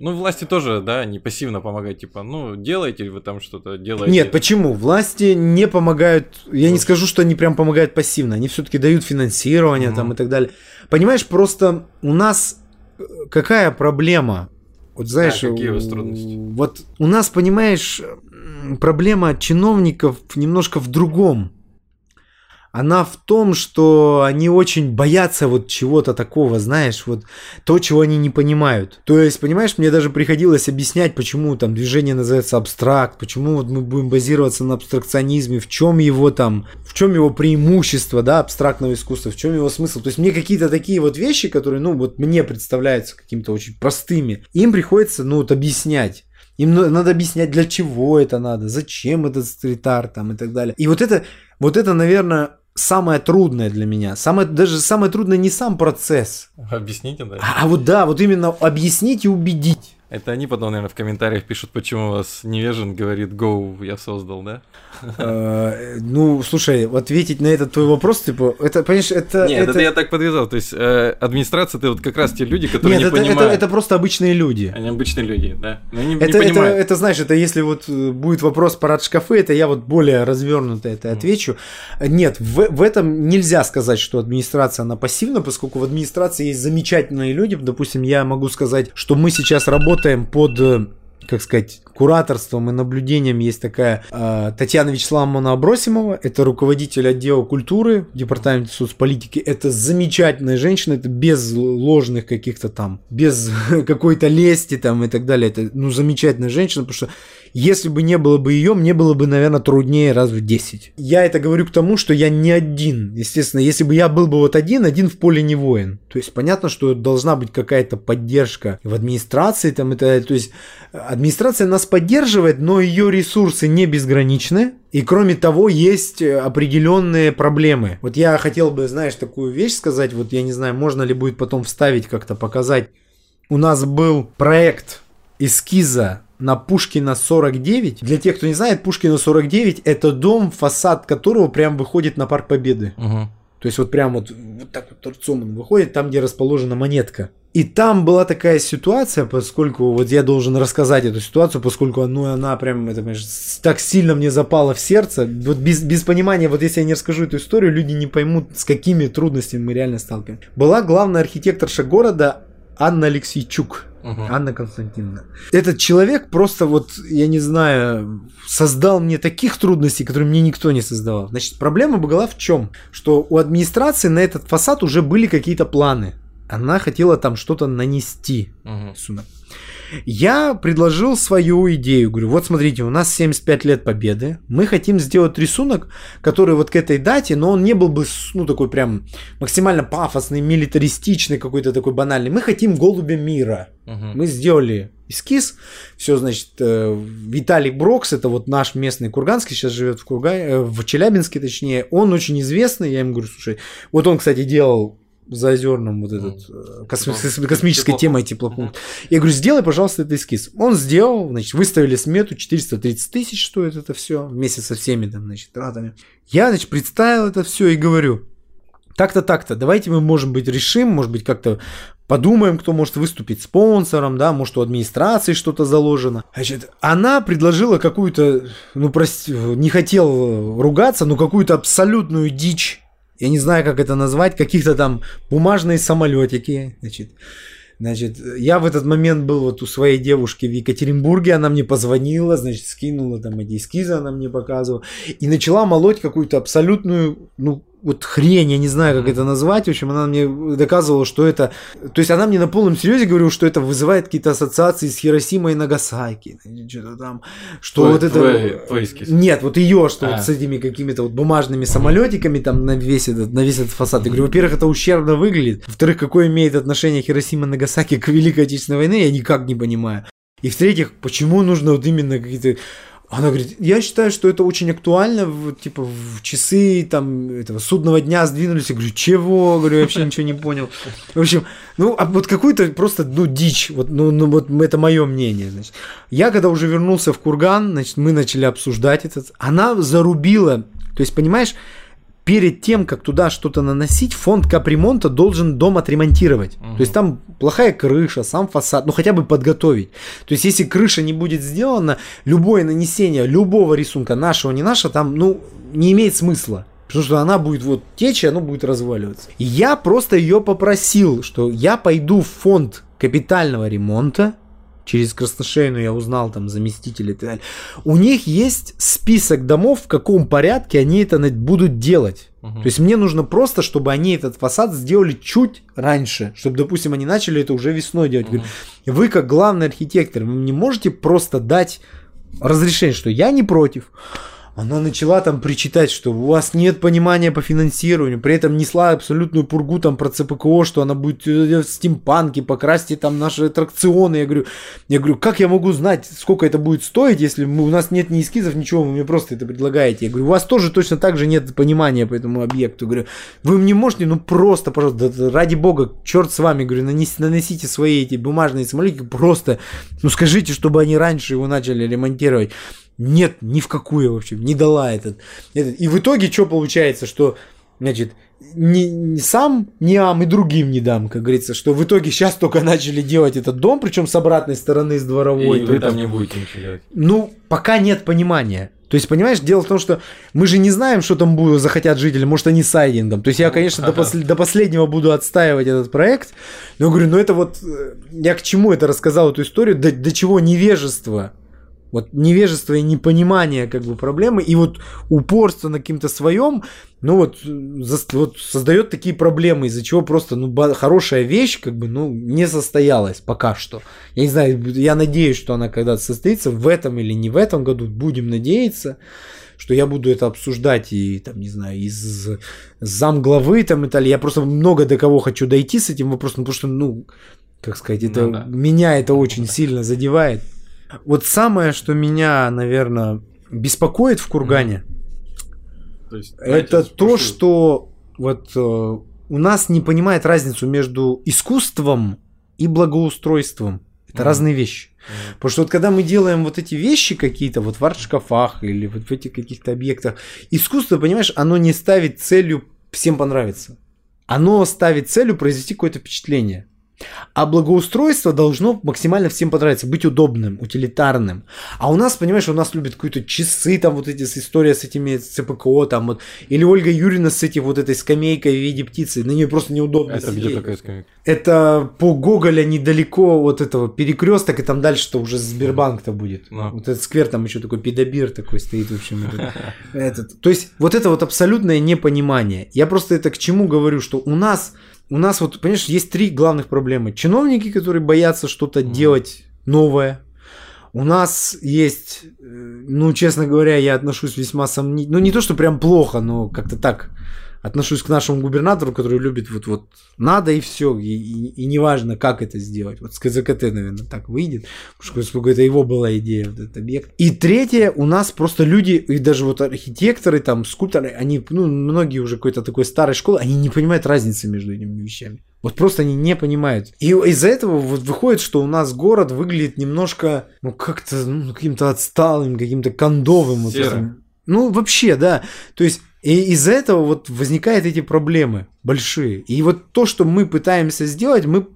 ну, власти тоже, да, не пассивно помогают, типа, ну, делаете вы там что-то, делаете.
Нет, почему? Власти не помогают, я не скажу, что они прям помогают пассивно, они все-таки дают финансирование mm-hmm. там и так далее. Понимаешь, просто у нас э, какая проблема? Вот знаешь, а, какие у вас трудности? Вот у нас, понимаешь, проблема чиновников немножко в другом. Она в том, что они очень боятся вот чего-то такого, знаешь, вот то, чего они не понимают. То есть, понимаешь, мне даже приходилось объяснять, почему там движение называется абстракт, почему вот мы будем базироваться на абстракционизме, в чем его там, в чем его преимущество, да, абстрактного искусства, в чем его смысл. То есть мне какие-то такие вот вещи, которые, ну, вот мне представляются какими-то очень простыми, им приходится, ну, вот объяснять. Им надо объяснять, для чего это надо, зачем этот стрит-арт там и так далее. И вот это, вот это, наверное, самое трудное для меня. Самое, даже самое трудное не сам процесс.
Объясните, да?
А, а вот да, вот именно объяснить и убедить.
Это они потом, наверное, в комментариях пишут, почему у вас невежен говорит Go я создал, да?
Э, ну, слушай, ответить на этот твой вопрос, типа, это, понимаешь, это...
Нет, это я так подвязал, то есть э, администрация, это вот как раз те люди, которые не
понимают. это просто обычные люди.
Они обычные люди, да,
это, знаешь, это если вот э, будет вопрос про шкафы, это я вот более развернуто это отвечу. Нет, в, этом нельзя сказать, что администрация, она пассивна, поскольку в администрации есть замечательные люди, допустим, я могу сказать, что мы сейчас работаем под как сказать, кураторством и наблюдением есть такая э, Татьяна Вячеславовна Абросимова, это руководитель отдела культуры в департаменте соцполитики. Это замечательная женщина, это без ложных каких-то там, без какой-то лести там и так далее. Это, ну, замечательная женщина, потому что если бы не было бы ее, мне было бы, наверное, труднее раз в 10. Я это говорю к тому, что я не один. Естественно, если бы я был бы вот один, один в поле не воин. То есть понятно, что должна быть какая-то поддержка в администрации там это, то есть администрация нас поддерживает, но ее ресурсы не безграничны. И кроме того, есть определенные проблемы. Вот я хотел бы, знаешь, такую вещь сказать, вот я не знаю, можно ли будет потом вставить как-то показать. У нас был проект эскиза на Пушкина 49. Для тех, кто не знает, Пушкина 49 это дом, фасад которого прям выходит на Парк Победы. Угу. То есть вот прям вот, вот так вот торцом он выходит, там, где расположена монетка. И там была такая ситуация, поскольку вот я должен рассказать эту ситуацию, поскольку ну, она прям это, понимаешь, так сильно мне запала в сердце. Вот без, без понимания, вот если я не расскажу эту историю, люди не поймут, с какими трудностями мы реально сталкиваемся. Была главная архитекторша города Анна Алексейчук. Угу. Анна Константиновна. Этот человек просто вот, я не знаю, создал мне таких трудностей, которые мне никто не создавал. Значит, проблема была в чем? Что у администрации на этот фасад уже были какие-то планы. Она хотела там что-то нанести угу. сюда. Я предложил свою идею. Говорю, вот смотрите, у нас 75 лет победы. Мы хотим сделать рисунок, который вот к этой дате, но он не был бы, ну, такой прям максимально пафосный, милитаристичный, какой-то такой банальный. Мы хотим голубя мира. Угу. Мы сделали эскиз. Все, значит, э, Виталий Брокс, это вот наш местный курганский, сейчас живет в Кургане, э, в Челябинске, точнее. Он очень известный. Я ему говорю, слушай, вот он, кстати, делал за озерным вот этот mm. косми- космической Тепло. темой теплопункт. Я говорю, сделай, пожалуйста, этот эскиз. Он сделал, значит, выставили смету, 430 тысяч стоит это все, вместе со всеми там, значит, тратами. Я, значит, представил это все и говорю, так-то, так-то, давайте мы, может быть, решим, может быть, как-то подумаем, кто может выступить спонсором, да, может, у администрации что-то заложено. Значит, она предложила какую-то, ну, прости, не хотел ругаться, но какую-то абсолютную дичь я не знаю, как это назвать, каких-то там бумажные самолетики, значит, Значит, я в этот момент был вот у своей девушки в Екатеринбурге, она мне позвонила, значит, скинула там эти эскизы, она мне показывала, и начала молоть какую-то абсолютную, ну, вот хрень, я не знаю, как это назвать. В общем, она мне доказывала, что это... То есть она мне на полном серьезе говорила, что это вызывает какие-то ассоциации с Хиросимой и Нагасаки. Что-то там... Что твой, вот это... Твой, твой Нет, вот ее, что а. вот с этими какими-то вот бумажными самолетиками там на весь этот, на весь этот фасад. Я говорю, во-первых, это ущербно выглядит. Во-вторых, какое имеет отношение Хиросима и Нагасаки к Великой Отечественной войне, я никак не понимаю. И в-третьих, почему нужно вот именно какие-то она говорит, я считаю, что это очень актуально, в, типа, в часы там этого судного дня сдвинулись. Я говорю, чего? Говорю, я вообще ничего не понял. В общем, ну, а вот какую-то просто, ну, дичь. Вот, ну, ну, вот это мое мнение, значит. Я когда уже вернулся в Курган, значит, мы начали обсуждать этот. Она зарубила, то есть, понимаешь, перед тем, как туда что-то наносить, фонд капремонта должен дом отремонтировать. Угу. То есть там плохая крыша, сам фасад, ну хотя бы подготовить. То есть если крыша не будет сделана, любое нанесение любого рисунка, нашего, не нашего, там, ну, не имеет смысла. Потому что она будет вот течь, и оно будет разваливаться. И я просто ее попросил, что я пойду в фонд капитального ремонта, через Красношейну я узнал там заместители и так далее. У них есть список домов, в каком порядке они это будут делать. Угу. То есть мне нужно просто, чтобы они этот фасад сделали чуть раньше, чтобы, допустим, они начали это уже весной делать. Угу. Вы как главный архитектор, вы не можете просто дать разрешение, что я не против она начала там причитать, что у вас нет понимания по финансированию, при этом несла абсолютную пургу там про ЦПКО, что она будет в стимпанке, покрасьте там наши аттракционы. Я говорю, я говорю, как я могу знать, сколько это будет стоить, если мы, у нас нет ни эскизов, ничего, вы мне просто это предлагаете. Я говорю, у вас тоже точно так же нет понимания по этому объекту. Я говорю, вы мне можете, ну просто, пожалуйста, ради бога, черт с вами, говорю, нанесите, наносите свои эти бумажные самолетики, просто, ну скажите, чтобы они раньше его начали ремонтировать. Нет, ни в какую вообще, не дала этот. этот. И в итоге что получается, что, значит, не, не сам не ам и другим не дам, как говорится, что в итоге сейчас только начали делать этот дом, причем с обратной стороны, с дворовой.
И вы там не будете ничего делать.
Ну, пока нет понимания. То есть, понимаешь, дело в том, что мы же не знаем, что там будет, захотят жители, может, они сайдингом. То есть, я, конечно, до, пос- до последнего буду отстаивать этот проект, но говорю, ну это вот, э, я к чему это рассказал, эту историю, до, до чего невежество вот невежество и непонимание как бы проблемы, и вот упорство на каким-то своем, ну вот, за, вот создает такие проблемы, из-за чего просто, ну, хорошая вещь, как бы, ну, не состоялась пока что. Я не знаю, я надеюсь, что она когда-то состоится, в этом или не в этом году, будем надеяться что я буду это обсуждать и там, не знаю, из зам главы там и так Я просто много до кого хочу дойти с этим вопросом, потому что, ну, как сказать, это ну, да. меня это очень сильно задевает. Вот самое, что меня, наверное, беспокоит в Кургане, то есть, это то, что вот э, у нас не понимает разницу между искусством и благоустройством. Это mm разные вещи. mm Потому что вот когда мы делаем вот эти вещи какие-то вот в арт-шкафах или вот в этих каких-то объектах, искусство, понимаешь, оно не ставит целью всем понравиться. Оно ставит целью произвести какое-то впечатление. А благоустройство должно максимально всем понравиться, быть удобным, утилитарным. А у нас, понимаешь, у нас любят какие-то часы, там вот эти история с этими ЦПКО, там вот. Или Ольга Юрьевна с этим вот этой скамейкой в виде птицы, на нее просто неудобно
Это сидеть. где такая скамейка?
Это по Гоголя недалеко вот этого перекресток, и там дальше-то уже Сбербанк-то будет. Но. Вот этот сквер, там еще такой педобир такой стоит, в общем. Этот. То есть вот это вот абсолютное непонимание. Я просто это к чему говорю, что у нас у нас вот, понимаешь, есть три главных проблемы. Чиновники, которые боятся что-то mm. делать новое. У нас есть, э, ну, честно говоря, я отношусь весьма сомнительно. Ну, не то, что прям плохо, но как-то так отношусь к нашему губернатору, который любит вот вот надо и все, и, и, и неважно, как это сделать. Вот с КЗКТ, наверное, так выйдет, потому что это его была идея, вот этот объект. И третье, у нас просто люди, и даже вот архитекторы, там, скульпторы, они, ну, многие уже какой-то такой старой школы, они не понимают разницы между этими вещами. Вот просто они не понимают. И из-за этого вот выходит, что у нас город выглядит немножко, ну, как-то, ну, каким-то отсталым, каким-то кондовым. Вот этим. Ну, вообще, да. То есть и из-за этого вот возникают эти проблемы большие. И вот то, что мы пытаемся сделать, мы...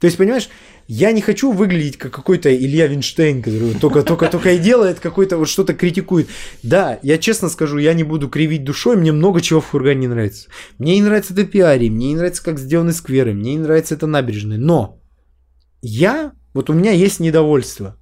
То есть, понимаешь, я не хочу выглядеть как какой-то Илья Винштейн, который только, только, только и делает какой-то вот что-то критикует. Да, я честно скажу, я не буду кривить душой, мне много чего в Хургане не нравится. Мне не нравится это пиари, мне не нравится, как сделаны скверы, мне не нравится это набережные. Но я, вот у меня есть недовольство.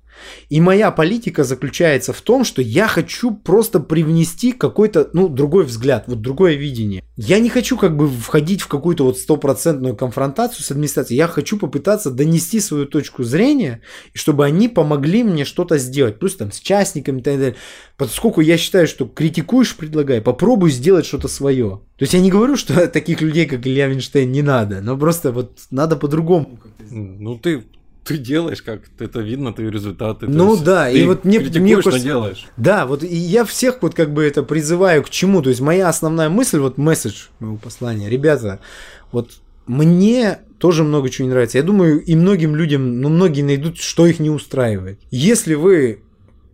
И моя политика заключается в том, что я хочу просто привнести какой-то, ну, другой взгляд, вот другое видение. Я не хочу как бы входить в какую-то вот стопроцентную конфронтацию с администрацией. Я хочу попытаться донести свою точку зрения, чтобы они помогли мне что-то сделать. Плюс там с частниками и так далее. Поскольку я считаю, что критикуешь, предлагай, попробуй сделать что-то свое. То есть я не говорю, что таких людей, как Илья Винштейн, не надо, но просто вот надо по-другому.
Ну, ты ты делаешь как это видно твои результаты
ну есть, да и вот мне мне
кажется, делаешь.
Да вот и я всех вот как бы это призываю к чему. То есть моя основная мысль вот месседж моего послания ребята вот мне тоже много чего не нравится. Я думаю и многим людям ну многие найдут что их не устраивает. Если вы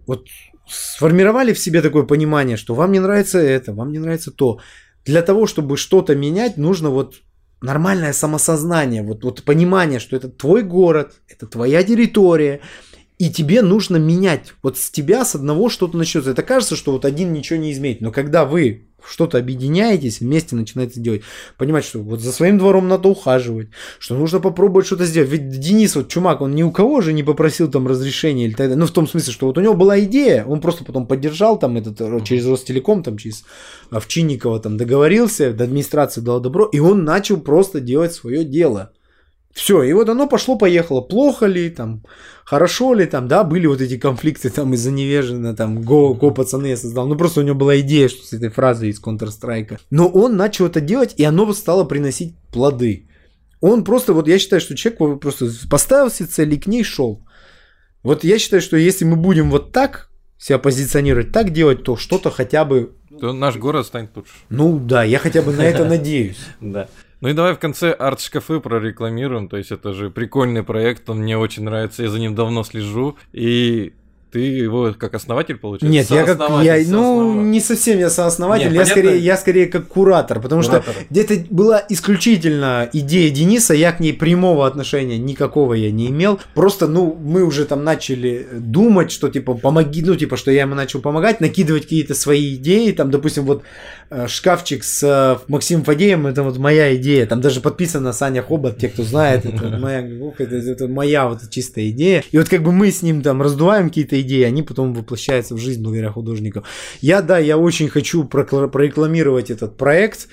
вот сформировали в себе такое понимание что вам не нравится это вам не нравится то для того чтобы что-то менять нужно вот нормальное самосознание, вот, вот понимание, что это твой город, это твоя территория, и тебе нужно менять. Вот с тебя, с одного что-то начнется. Это кажется, что вот один ничего не изменит. Но когда вы что-то объединяетесь, вместе начинаете делать. Понимать, что вот за своим двором надо ухаживать, что нужно попробовать что-то сделать. Ведь Денис, вот чумак, он ни у кого же не попросил там разрешения или так далее. Ну, в том смысле, что вот у него была идея, он просто потом поддержал там этот э, через Ростелеком, там через Овчинникова там договорился, до администрации дал добро, и он начал просто делать свое дело. Все, и вот оно пошло-поехало. Плохо ли, там, хорошо ли, там, да, были вот эти конфликты там из-за невежина, там, го, го, пацаны я создал. Ну, просто у него была идея, что с этой фразой из Counter-Strike. Но он начал это делать, и оно стало приносить плоды. Он просто, вот я считаю, что человек просто поставил себе цель и к ней шел. Вот я считаю, что если мы будем вот так себя позиционировать, так делать, то что-то хотя бы...
То наш город станет лучше.
Ну да, я хотя бы на это надеюсь.
Да. Ну и давай в конце арт-шкафы прорекламируем, то есть это же прикольный проект, он мне очень нравится, я за ним давно слежу, и ты его как основатель получается?
Нет, я как я, ну не совсем я сооснователь, Нет, я скорее я скорее как куратор, потому куратор. что где-то была исключительно идея Дениса, я к ней прямого отношения никакого я не имел. Просто ну мы уже там начали думать, что типа помоги, ну типа что я ему начал помогать, накидывать какие-то свои идеи, там допустим вот э, шкафчик с э, Максимом Фадеем, это вот моя идея, там даже подписано Саня Хобот, те кто знает, это моя, это, это моя вот чистая идея. И вот как бы мы с ним там раздуваем какие-то идеи, они потом воплощаются в жизнь благодаря художникам. Я, да, я очень хочу прорекламировать этот проект.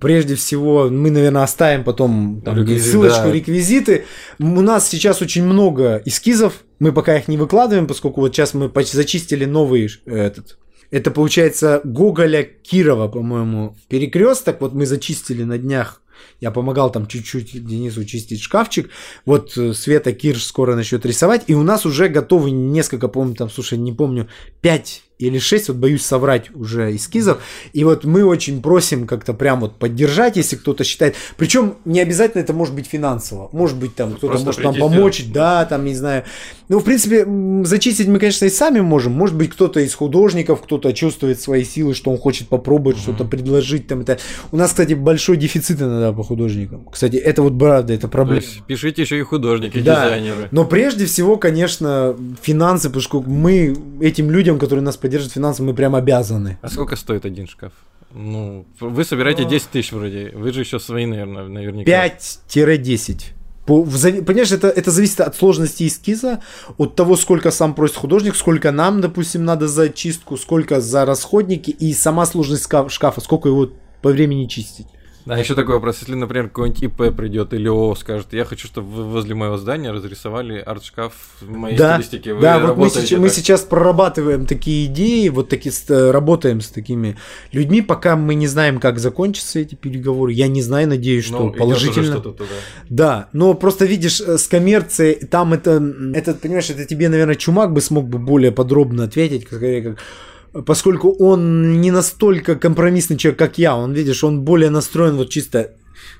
Прежде всего, мы, наверное, оставим потом там, Реквизит, ссылочку, да. реквизиты. У нас сейчас очень много эскизов. Мы пока их не выкладываем, поскольку вот сейчас мы зачистили новый этот. Это получается Гоголя Кирова, по-моему, перекресток. Вот мы зачистили на днях я помогал там чуть-чуть Денису чистить шкафчик. Вот э, Света Кирш скоро начнет рисовать. И у нас уже готовы несколько, помню, там, слушай, не помню, пять или 6, вот боюсь соврать уже эскизов. И вот мы очень просим как-то прям вот поддержать, если кто-то считает. Причем не обязательно это может быть финансово. Может быть там кто-то может нам помочь, да, там, не знаю. Ну, в принципе, зачистить мы, конечно, и сами можем. Может быть, кто-то из художников, кто-то чувствует свои силы, что он хочет попробовать mm-hmm. что-то предложить. Там, это. У нас, кстати, большой дефицит иногда по художникам. Кстати, это вот правда, это проблема.
Пишите еще и художники, да. дизайнеры.
Но прежде всего, конечно, финансы, потому что мы этим людям, которые нас поддерживать финансово мы прям обязаны.
А сколько стоит один шкаф? Ну, вы собираете 10 а. тысяч вроде, вы же еще свои, наверное, наверняка.
5-10. По, в, понимаешь, это, это зависит от сложности эскиза, от того, сколько сам просит художник, сколько нам, допустим, надо за чистку, сколько за расходники и сама сложность шкафа, сколько его по времени чистить.
А еще такой вопрос, если, например, какой-нибудь ИП придет или ООО скажет, я хочу, чтобы вы возле моего здания разрисовали арт-шкаф в моей
Да,
стилистике. Вы
да, вот мы, сейчас, мы
так?
сейчас прорабатываем такие идеи, вот такие э, работаем с такими людьми, пока мы не знаем, как закончатся эти переговоры. Я не знаю, надеюсь, что
Ну,
положительно.
туда.
Да, но просто видишь, э, с коммерцией, там это, это, понимаешь, это тебе, наверное, Чумак бы смог бы более подробно ответить, как, как поскольку он не настолько компромиссный человек, как я, он, видишь, он более настроен вот чисто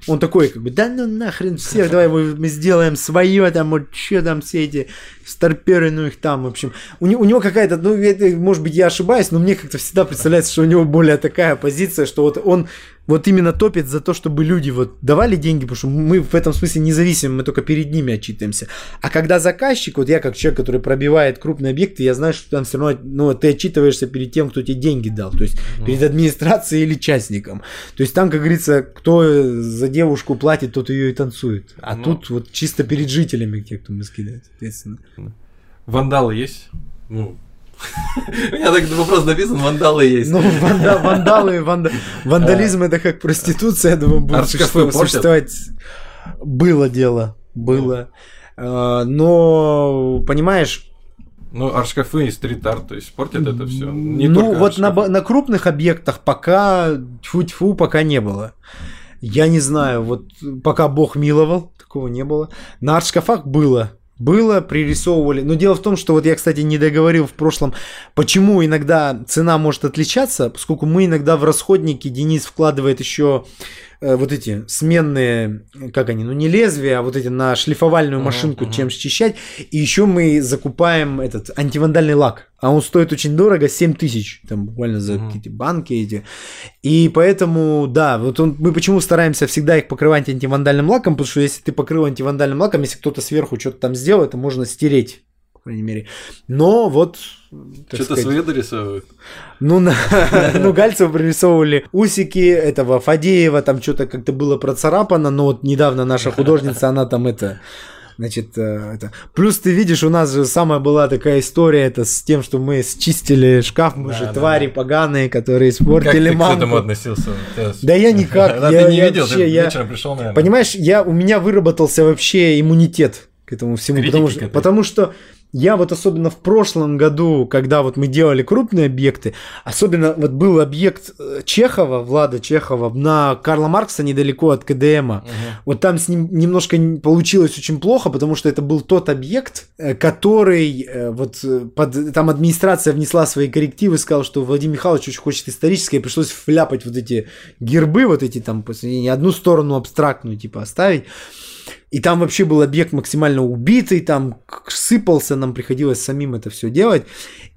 он такой, как бы, да ну нахрен всех, давай мы, мы сделаем свое, там, вот, что там все эти старперы, ну их там, в общем. У, не- у него какая-то, ну, это, может быть, я ошибаюсь, но мне как-то всегда представляется, что у него более такая позиция, что вот он вот именно топит за то, чтобы люди вот давали деньги, потому что мы в этом смысле независимы, мы только перед ними отчитываемся. А когда заказчик, вот я как человек, который пробивает крупные объекты, я знаю, что там все равно, ну, ты отчитываешься перед тем, кто тебе деньги дал, то есть перед администрацией или частником. То есть там, как говорится, кто за девушку платит, тот ее и танцует. А
Ну.
тут вот чисто перед жителями, те, кто мы скидает, соответственно.
Вандалы есть? Ну, у меня так вопрос написан, вандалы есть.
Ну, ванда- вандалы, ванда- вандализм это как проституция, я думаю, будет существовать-. Было дело, было. А, Но, понимаешь,
Ну, арт-шкафы и стрит-арт, то есть портят это все.
ну вот на, на крупных объектах пока тьфу-тьфу пока не было. Я не знаю, вот пока Бог миловал, такого не было. На арт-шкафах было. Было, пририсовывали. Но дело в том, что вот я, кстати, не договорил в прошлом, почему иногда цена может отличаться, поскольку мы иногда в расходники Денис вкладывает еще э, вот эти сменные, как они, ну не лезвия, а вот эти на шлифовальную машинку,
мгм.
чем счищать. И еще мы закупаем этот антивандальный лак. А он стоит очень дорого, 7 тысяч, там буквально за
Мгм.
какие-то банки эти. И поэтому, да, вот он, мы почему стараемся всегда их покрывать антивандальным лаком, потому что если ты покрыл антивандальным лаком, если кто-то сверху что-то там сделал, это можно стереть, по крайней мере. Но вот...
Что-то свои дорисовывают.
ну, на, ну, Гальцева прорисовывали усики этого Фадеева, там что-то как-то было процарапано, но вот недавно наша художница, она там это... Значит, э, это... Плюс ты видишь, у нас же самая была такая история, это с тем, что мы счистили шкаф, мы
Да,
же
да,
твари
да.
поганые, которые
Как
испортили
ты к этому
мамку.
относился?
Да я никак,
Да,
я-
ты не
я
видел, ты
я-
вечером пришел, наверное.
Понимаешь, я, у меня выработался вообще иммунитет к этому всему,
Критики
потому
к
что,
этой.
потому что я вот особенно в прошлом году, когда вот мы делали крупные объекты, особенно вот был объект э, Чехова, Влада Чехова, на Карла Маркса недалеко от КДМа.
Мгм.
Вот там с ним немножко получилось очень плохо, потому что это был тот объект, э, который э, вот под, там администрация внесла свои коррективы, сказала, что Владимир Михайлович очень хочет историческое, и пришлось вляпать вот эти гербы, вот эти там, посередине, одну сторону абстрактную типа оставить. И там вообще был объект максимально убитый, там сыпался, нам приходилось самим это все делать.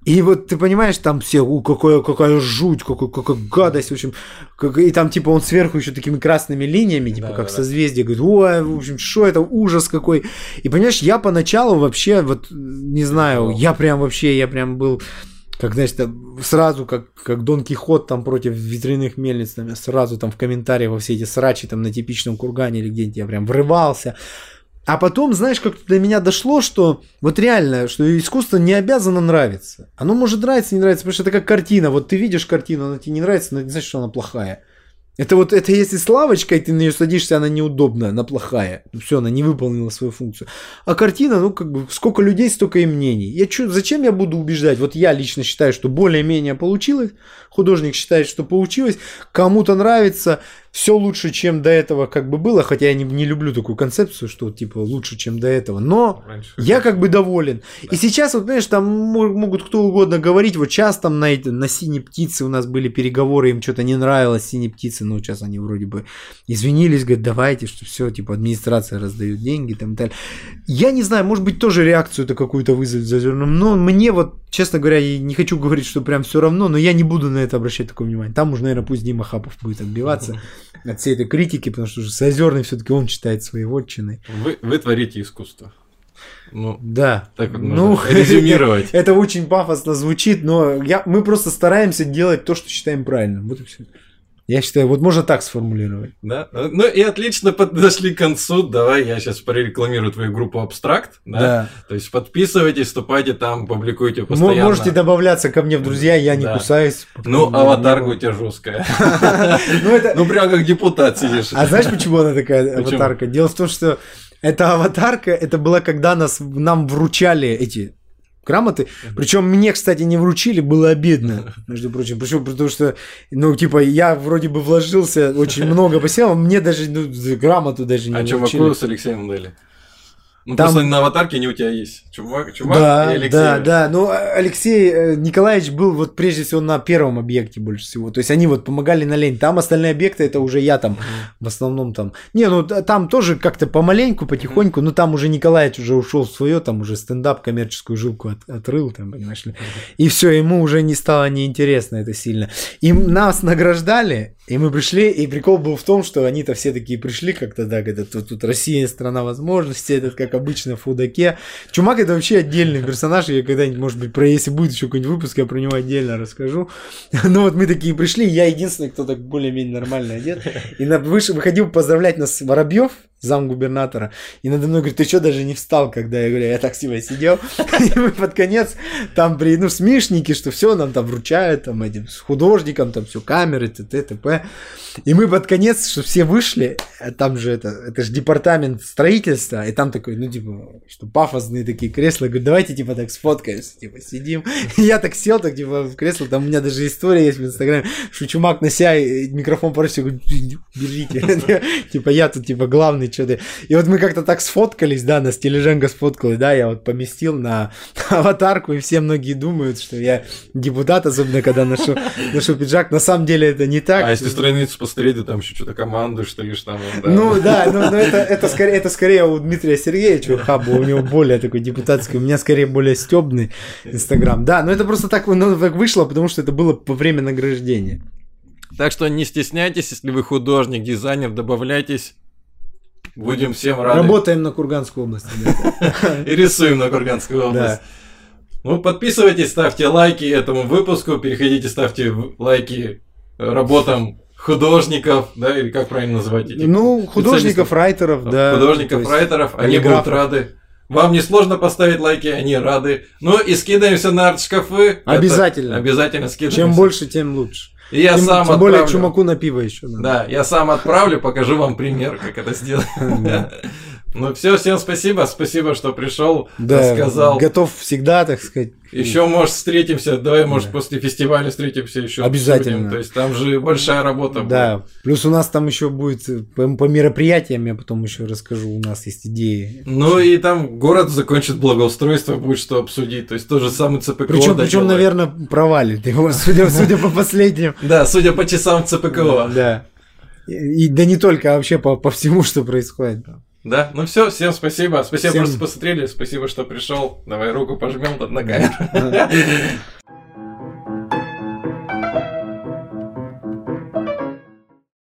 И вот ты понимаешь, там все, у, какая, какая жуть, какая, какая гадость, в общем. как- и там типа он сверху еще такими красными линиями, типа
Да,
как
да,
созвездие, говорит, ой, в общем, что это, ужас какой. И понимаешь, я поначалу вообще, вот, не знаю, я прям вообще, я прям был как, там, сразу, как, как Дон Кихот там против ветряных мельниц, там, сразу там в комментариях во все эти срачи там на типичном кургане или где-нибудь я прям врывался. А потом, знаешь, как до меня дошло, что вот реально, что искусство не обязано нравиться. Оно может нравиться, не нравиться, потому что это как картина. Вот ты видишь картину, она тебе не нравится, но это не значит, что она плохая. Это вот, это если с лавочкой ты на нее садишься, она неудобная, она плохая. Все, она не выполнила свою функцию. А картина, ну, как бы, сколько людей, столько и мнений. Я чё, зачем я буду убеждать? Вот я лично считаю, что более-менее получилось. Художник считает, что получилось. Кому-то нравится. Все лучше, чем до этого как бы было. Хотя я не, не люблю такую концепцию, что типа лучше, чем до этого. Но
Раньше.
я как бы доволен. И сейчас, вот, понимаешь, там мо- могут кто угодно говорить. Вот сейчас там на, на синей птице у нас были переговоры, им что-то не нравилось синей птице. Но сейчас они вроде бы извинились, говорят, давайте, что все, типа администрация раздает деньги там и так далее. Я не знаю, может быть, тоже реакцию-то какую-то вызовет за зерном. Но мне вот, честно говоря, я не хочу говорить, что прям все равно, но я не буду на это обращать такое внимание. Там уже, наверное, пусть Дима Хапов будет отбиваться от всей этой критики, потому что уже Озерный все-таки он читает свои вотчины.
Вы, вы творите искусство. Ну,
Да.
так вот
ну,
резюмировать.
Это очень пафосно звучит, но я, мы просто стараемся делать то, что считаем правильным. Вот и все. Я считаю, вот можно так сформулировать.
Да. Ну и отлично подошли к концу. Давай я сейчас прорекламирую твою группу Абстракт. Да.
Да.
То есть подписывайтесь, вступайте там, публикуйте постоянно.
М- Можете добавляться ко мне в друзья, я не
Да.
кусаюсь.
Ну, аватарка у тебя жесткая.
Ну.
Ну, прям как депутат сидишь.
А знаешь, почему она такая аватарка? Дело в том, что эта аватарка, это была, когда нас, нам вручали эти грамоты. Причем мне, кстати, не вручили, было обидно, между прочим. Почему? Потому что, ну, типа, я вроде бы вложился очень много посел, мне даже ну, грамоту даже не
А
вручили.
чуваку с Алексеем дали? Ну,
Там-
просто на аватарке не у тебя есть. Чувак, чувак
Да,
и Алексей.
да, да. Ну, а- Алексей э, Николаевич был вот прежде всего на первом объекте больше всего. То есть они вот помогали на лень. Там остальные объекты это уже я там в основном там. Не, ну там тоже как-то помаленьку, потихоньку, но там уже Николаевич уже ушел в свое, там уже стендап, коммерческую жилку от- отрыл, там, понимаешь ли. И все, ему уже не стало неинтересно это сильно. И нас награждали, и мы пришли, и прикол был в том, что они-то все такие пришли как-то, да, когда тут, тут Россия страна возможностей, этот как обычно в Худаке. Чумак это вообще отдельный персонаж, я когда-нибудь, может быть, про если будет еще какой-нибудь выпуск, я про него отдельно расскажу. Ну вот мы такие пришли, я единственный, кто так более-менее нормально одет. И на, выше, выходил поздравлять нас Воробьев, зам губернатора, и надо мной говорит, ты что даже не встал, когда я говорю, я так себе сидел. И мы под конец там при, ну, смешники, что все нам там вручают, там этим с художником, там все камеры, т.т. т.п. И мы под конец, что все вышли, а там же это, это же департамент строительства, и там такой, ну, типа, что пафосные такие кресла, говорю, давайте, типа, так сфоткаемся, типа, сидим. И я так сел, так, типа, в кресло, там у меня даже история есть в Инстаграме, что чумак на себя микрофон просит, говорю, держите. Типа, я тут, типа, главный, что ты. И вот мы как-то так сфоткались, да, нас Тележенко сфоткалась, да, я вот поместил на аватарку, и все многие думают, что я депутат, особенно когда ношу, ношу пиджак. На самом деле это не так.
А если страницу посмотреть, ты там еще что-то команду, что ли, там. да.
Ну да, но, но это, это, скорее, это скорее у Дмитрия Сергеевича Хаба, у него более такой депутатский, у меня скорее более стебный Инстаграм. Да, но это просто так, ну, так вышло, потому что это было во время награждения.
Так что не стесняйтесь, если вы художник, дизайнер, добавляйтесь. Будем всем рады.
Работаем на Курганскую область.
И рисуем на Курганскую область. Ну, подписывайтесь, ставьте лайки этому выпуску, переходите, ставьте лайки работам художников, да, или как правильно называть этих
Ну, художников, райтеров, да.
художников, райтеров, они будут рады. Вам не сложно поставить лайки, они рады. Ну и скидаемся на арт-шкафы. Это
Обязательно.
обязательно скидаемся.
Чем больше, тем лучше.
И я
тем,
сам
тем более
отправлю.
чумаку на пиво еще надо.
Да, я сам отправлю, покажу вам пример, как это сделать. Ну все, всем спасибо, спасибо, что пришел,
Да,
рассказал.
готов всегда, так сказать.
Еще, может, встретимся, давай, может,
Да.
после фестиваля встретимся еще.
Обязательно.
То есть там же большая работа.
Да, плюс у нас там еще будет э, по, по мероприятиям, я потом еще расскажу, у нас есть идеи.
будет. Ну и там город закончит благоустройство, будет что обсудить. То есть тот же самый ЦПКО.
Причем, причем, наверное, провалит его, судя, судя по последним.
Да, судя по часам ЦПКО.
Да. И, и да не только, а вообще по, по всему, что происходит.
Да, ну все, всем спасибо. Спасибо,
Всем-
просто посмотрели. Спасибо, что пришел. Давай руку пожмем камеру.
Да.